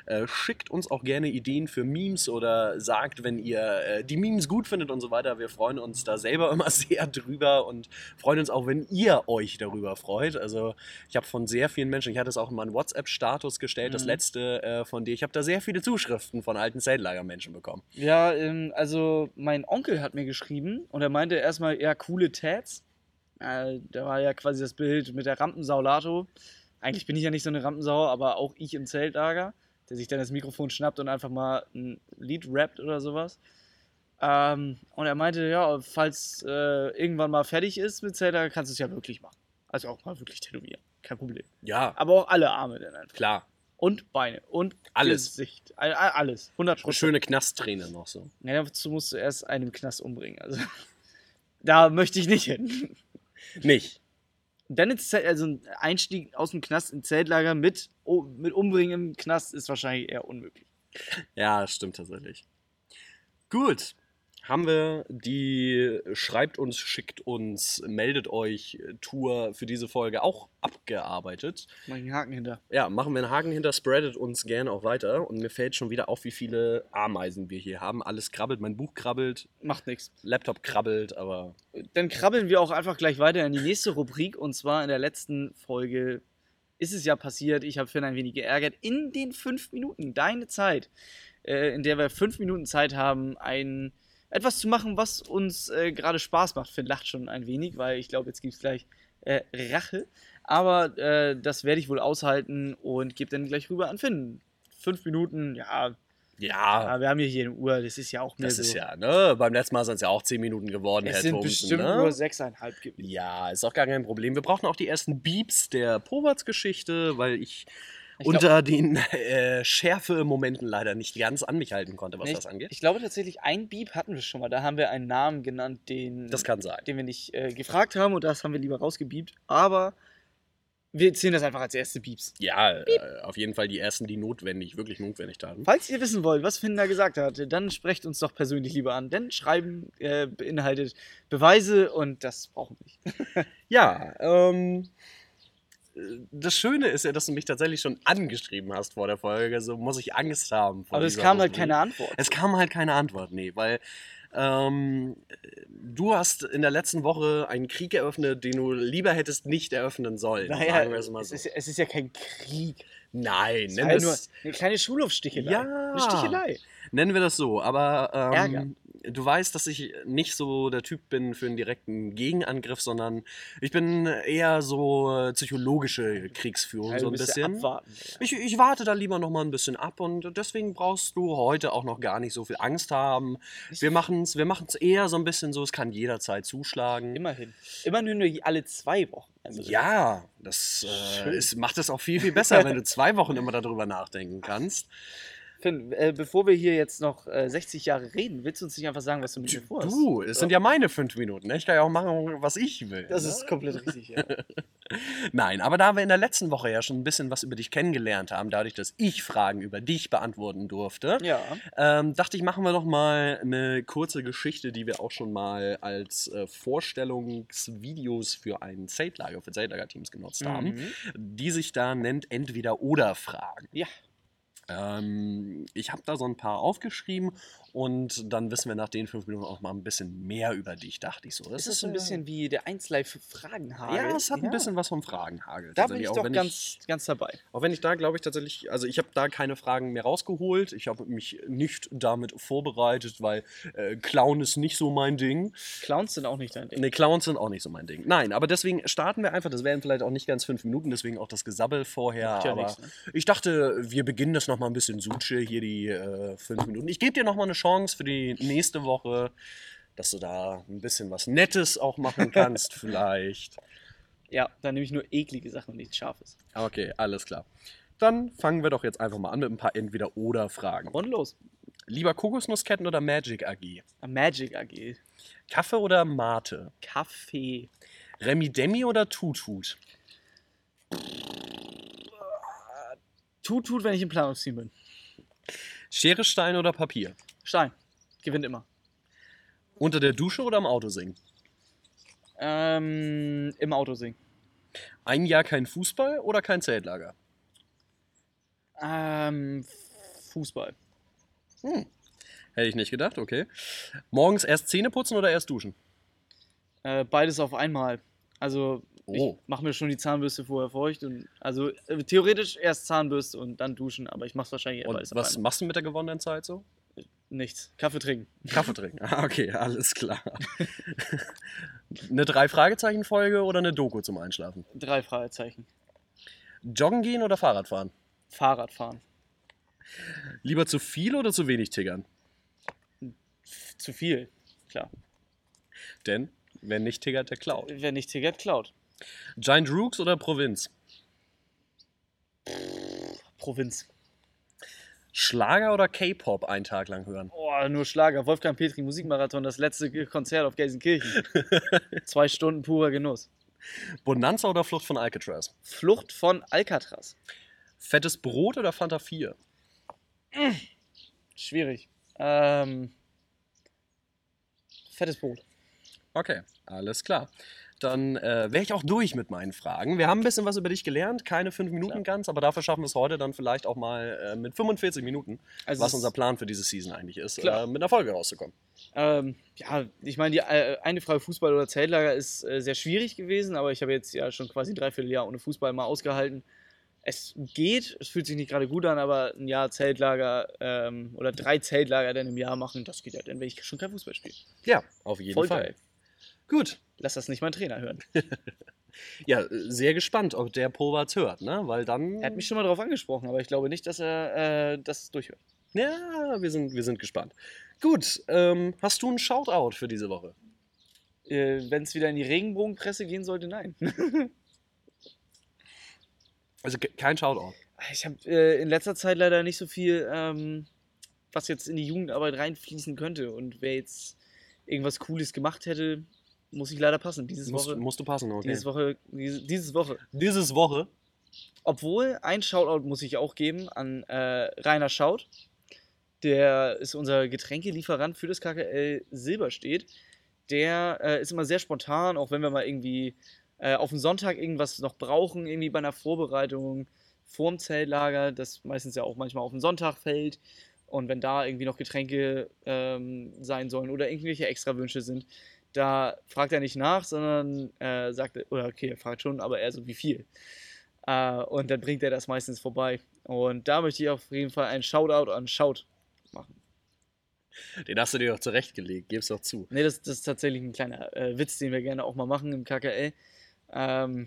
Äh, schickt uns auch gerne Ideen für Memes oder sagt, wenn ihr äh, die Memes gut findet und so weiter. Wir freuen uns da selber *laughs* immer sehr drüber und freuen uns auch, wenn ihr euch darüber freut. Also ich habe von sehr vielen Menschen, ich hatte es auch in meinen WhatsApp-Status gestellt, das Mhm. letzte äh, von dir. Ich habe da sehr viele Zuschriften von alten Zeltlagermenschen bekommen. Ja, ähm, also mein Onkel hat mir geschrieben und er meinte erstmal, ja, coole Tats. Äh, da war ja quasi das Bild mit der Rampensau Lato. Eigentlich bin ich ja nicht so eine Rampensau, aber auch ich im Zeltlager, der sich dann das Mikrofon schnappt und einfach mal ein Lied rappt oder sowas. Ähm, und er meinte, ja, falls äh, irgendwann mal fertig ist mit Zeltlager, kannst du es ja wirklich machen. Also auch mal wirklich tätowieren. Kein Problem. Ja, Aber auch alle Arme dann einfach. klar. Und Beine. Und Alles. Gesicht. All- all- Alles. 100 Schöne Knastträne noch so. ja, dazu musst du erst einen Knast umbringen. Also, *laughs* da möchte ich nicht hin. Nicht. Dann ins Zelt, also ein Einstieg aus dem Knast ins Zeltlager mit, mit Umbringen im Knast ist wahrscheinlich eher unmöglich. Ja, stimmt tatsächlich. Gut. Haben wir die Schreibt uns, schickt uns, meldet euch äh, Tour für diese Folge auch abgearbeitet. Mach ich einen Haken hinter. Ja, machen wir einen Haken hinter, spreadet uns gerne auch weiter. Und mir fällt schon wieder auf, wie viele Ameisen wir hier haben. Alles krabbelt, mein Buch krabbelt, Macht nichts. Laptop krabbelt, aber Dann krabbeln wir auch einfach gleich weiter in die nächste Rubrik. Und zwar in der letzten Folge ist es ja passiert. Ich habe Finn ein wenig geärgert. In den fünf Minuten, deine Zeit, äh, in der wir fünf Minuten Zeit haben, ein, etwas zu machen, was uns äh, gerade Spaß macht. Finn lacht schon ein wenig, weil ich glaube, jetzt gibt es gleich äh, Rache. Aber äh, das werde ich wohl aushalten und gebe dann gleich rüber an Finn. fünf Minuten, ja, Ja, aber wir haben ja hier eine Uhr, das ist ja auch mehr das so. ist ja, ne? Beim letzten Mal sind es ja auch 10 Minuten geworden, es Herr sind Thomsen, bestimmt ne? nur sechseinhalb gewesen. Ja, ist auch gar kein Problem. Wir brauchen auch die ersten Beeps der Powerts-Geschichte, weil Ich glaub- unter den äh, Schärfe-Momenten leider nicht ganz an mich halten konnte, was ich, das angeht. ich glaube tatsächlich, ein Beep hatten wir schon mal. Da haben wir einen Namen genannt, den, Das kann sein. den wir nicht äh, gefragt haben und das haben wir lieber rausgebiebt. Aber wir zählen das einfach als erste Beeps. Ja, äh, auf jeden Fall die ersten, die notwendig, wirklich notwendig taten. Falls ihr wissen wollt, was Finn da gesagt hat, dann sprecht uns doch persönlich lieber an. Denn Schreiben äh, beinhaltet Beweise und das brauchen wir nicht. *laughs* Ja, ähm. Das Schöne ist ja, dass du mich tatsächlich schon angeschrieben hast vor der Folge. So muss ich Angst haben. Vor Aber es kam halt keine Antwort. Es kam halt keine Antwort, nee, weil ähm, du hast in der letzten Woche einen Krieg eröffnet, den du lieber hättest nicht eröffnen sollen. Naja, sagen wir es mal es, so. ist, es ist ja kein Krieg. Nein, Es wir ja nur es eine kleine Schulhofstichelei. Ja. Eine Stichelei. nennen wir das so. Aber Ärger. ähm, du weißt, dass ich nicht so der Typ bin für einen direkten Gegenangriff, sondern ich bin eher so äh, psychologische Kriegsführung Ja, so ein bisschen. abwarten. Ich, ich warte da lieber noch mal ein bisschen ab und deswegen brauchst du heute auch noch gar nicht so viel Angst haben. Wir machen es wir machen's eher so ein bisschen so, es kann jederzeit zuschlagen. Immerhin. Immerhin nur alle zwei Wochen. Also Ja, das äh, ist, macht es auch viel, viel besser, wenn du zwei Wochen immer darüber nachdenken kannst. Finn, äh, bevor wir hier jetzt noch äh, 60 Jahre reden, willst du uns nicht einfach sagen, was du mit mir vorhast? Du, es sind ja meine fünf Minuten. ne? Ich kann ja auch machen, was ich will. Das ne? ist komplett richtig, ja. *laughs* Nein, aber da wir in der letzten Woche ja schon ein bisschen was über dich kennengelernt haben, dadurch, dass ich Fragen über dich beantworten durfte, ja. ähm, dachte ich, machen wir noch mal eine kurze Geschichte, die wir auch schon mal als äh, Vorstellungsvideos für ein Zeltlager, für Zeltlager-Teams genutzt haben, Mhm. die sich da nennt Entweder-Oder-Fragen. Ja. Ähm, ich habe da so ein paar aufgeschrieben und dann wissen wir nach den fünf Minuten auch mal ein bisschen mehr über dich, dachte ich so. Das ist so äh, ein bisschen wie der 1 Live Fragenhagel. Ja, es hat ein bisschen was vom Fragenhagel. Da bin ich auch doch ganz, ganz dabei. Auch wenn ich da, glaube ich, tatsächlich, also ich habe da keine Fragen mehr rausgeholt. Ich habe mich nicht damit vorbereitet, weil äh, Clown ist nicht so mein Ding. Clowns sind auch nicht dein Ding. Ne, Clowns sind auch nicht so mein Ding. Nein, aber deswegen starten wir einfach. Das wären vielleicht auch nicht ganz fünf Minuten, deswegen auch das Gesabbel vorher. Ja aber nix, ne? ich dachte, wir beginnen das nochmal ein bisschen Suche, hier die äh, fünf Minuten. Ich gebe dir nochmal eine Chance für die nächste Woche, dass du da ein bisschen was Nettes auch machen *laughs* kannst, vielleicht. Ja, dann nehme ich nur eklige Sachen und nichts Scharfes. Okay, alles klar. Dann fangen wir doch jetzt einfach mal an mit ein paar Entweder-Oder-Fragen. Und los. Lieber Kokosnussketten oder Magic AG? Magic AG. Kaffee oder Mate? Kaffee. Remi Demi oder Tutut? Tut, tut, wenn ich im Planungsteam bin. Schere, Stein oder Papier? Stein. Gewinnt immer. Unter der Dusche oder im Auto singen? Ähm, Im Auto singen. Ein Jahr kein Fußball oder kein Zeltlager? Ähm, Fußball. Hm. Hätte ich nicht gedacht, okay. Morgens erst Zähne putzen oder erst duschen? Äh, beides auf einmal. Also, Oh. ich mache mir schon die Zahnbürste vorher feucht. Und, also, äh, theoretisch erst Zahnbürste und dann duschen, aber ich mache es wahrscheinlich eher Und beides was machst du mit der gewonnenen Zeit so? Nichts. Kaffee trinken. Kaffee trinken. Ah, okay, alles klar. *laughs* eine Drei-Fragezeichen-Folge oder eine Doku zum Einschlafen? Drei Fragezeichen. Joggen gehen oder Fahrrad fahren? Fahrrad fahren. Lieber zu viel oder zu wenig tiggern? Zu viel. Klar. Denn, wenn nicht tiggert, der klaut. Wer nicht tickert, klaut. Giant Rooks oder Provinz? Provinz. Schlager oder K-Pop einen Tag lang hören? Oh, nur Schlager. Wolfgang Petri Musikmarathon, das letzte Konzert auf Gelsenkirchen. *laughs* Zwei Stunden purer Genuss. Bonanza oder Flucht von Alcatraz? Flucht von Alcatraz. Fettes Brot oder Fanta 4? Schwierig. Ähm, fettes Brot. Okay, alles klar. Dann äh, wäre ich auch durch mit meinen Fragen. Wir haben ein bisschen was über dich gelernt, keine fünf Minuten Klar. ganz, aber dafür schaffen wir es heute dann vielleicht auch mal äh, mit 45 Minuten, Also was unser Plan für diese Season eigentlich ist, äh, mit einer Folge rauszukommen. Ähm, ja, ich meine, die äh, eine Frage Fußball oder Zeltlager ist äh, sehr schwierig gewesen, aber ich habe jetzt ja schon quasi ein Dreivierteljahr ohne Fußball mal ausgehalten. Es geht, es fühlt sich nicht gerade gut an, aber ein Jahr Zeltlager ähm, oder drei Zeltlager dann im Jahr machen, das geht ja dann, wenn ich schon kein Fußball spiele. Ja, auf jeden Voll Fall. geil. Gut, Lass das nicht mein Trainer hören. *laughs* Ja, sehr gespannt, ob der Povatz hört, ne? Weil dann. Er hat mich schon mal darauf angesprochen, aber ich glaube nicht, dass er äh, das durchhört. Ja, wir sind, wir sind gespannt. Gut, ähm, hast du einen Shoutout für diese Woche? Äh, Wenn es wieder in die Regenbogenpresse gehen sollte, nein. *laughs* Also ke- kein Shoutout. Ich habe äh, in letzter Zeit leider nicht so viel, ähm, was jetzt in die Jugendarbeit reinfließen könnte. Und wer jetzt irgendwas Cooles gemacht hätte, muss ich leider passen. Dieses Musst, Woche. musst du passen, okay. Dieses Woche, diese, dieses Woche. Dieses Woche. Obwohl, ein Shoutout muss ich auch geben an äh, Rainer Schaut. Der ist unser Getränkelieferant für das KKL Silberstedt. Der äh, ist immer sehr spontan, auch wenn wir mal irgendwie äh, auf dem Sonntag irgendwas noch brauchen, irgendwie bei einer Vorbereitung vorm Zeltlager, das meistens ja auch manchmal auf den Sonntag fällt. Und wenn da irgendwie noch Getränke ähm, sein sollen oder irgendwelche Extrawünsche sind, da fragt er nicht nach, sondern äh, sagt, oder okay, er fragt schon, aber eher so wie viel. Äh, und dann bringt er das meistens vorbei. Und da möchte ich auf jeden Fall einen Shoutout an Shout machen. Den hast du dir doch zurechtgelegt, gib's doch zu. Ne, das, das ist tatsächlich ein kleiner äh, Witz, den wir gerne auch mal machen im KKL. Ähm,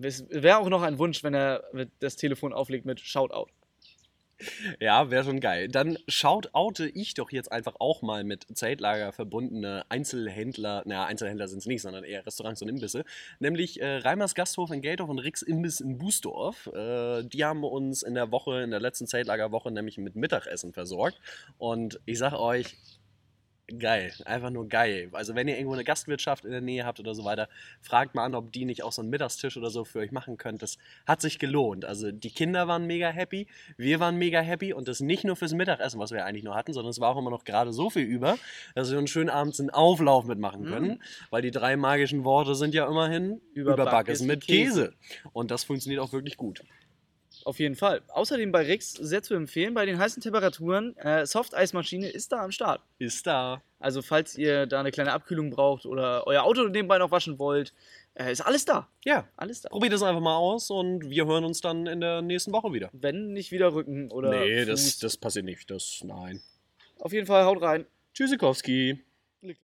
es wäre auch noch ein Wunsch, wenn er das Telefon auflegt mit Shoutout. Ja, wäre schon geil. Dann shoutoute ich doch jetzt einfach auch mal mit Zeltlager verbundene Einzelhändler, naja, Einzelhändler sind es nicht, sondern eher Restaurants und Imbisse, nämlich äh, Reimers Gasthof in Geldorf und Rix Imbiss in Bußdorf. Äh, die haben uns in der Woche, in der letzten Zeltlagerwoche nämlich mit Mittagessen versorgt und ich sag euch, geil, einfach nur geil. Also wenn ihr irgendwo eine Gastwirtschaft in der Nähe habt oder so weiter, fragt mal an, ob die nicht auch so einen Mittagstisch oder so für euch machen könnt. Das hat sich gelohnt. Also die Kinder waren mega happy, wir waren mega happy und das nicht nur fürs Mittagessen, was wir eigentlich nur hatten, sondern es war auch immer noch gerade so viel über, dass wir uns schön abends einen Auflauf mitmachen können, weil die drei magischen Worte sind ja immerhin Überbackes Überbackes mit mit Käse. Käse. Und das funktioniert auch wirklich gut. Auf jeden Fall. Außerdem bei Rix sehr zu empfehlen, bei den heißen Temperaturen, äh, Soft-Eismaschine ist da am Start. Ist da. Also falls ihr da eine kleine Abkühlung braucht oder euer Auto nebenbei noch waschen wollt, äh, ist alles da. Ja, Alles da. probiert es einfach mal aus und wir hören uns dann in der nächsten Woche wieder. Wenn nicht wieder Rücken oder nee, Fuß. das, das passiert nicht. Das, nein. Auf jeden Fall haut rein. Tschüssikowski.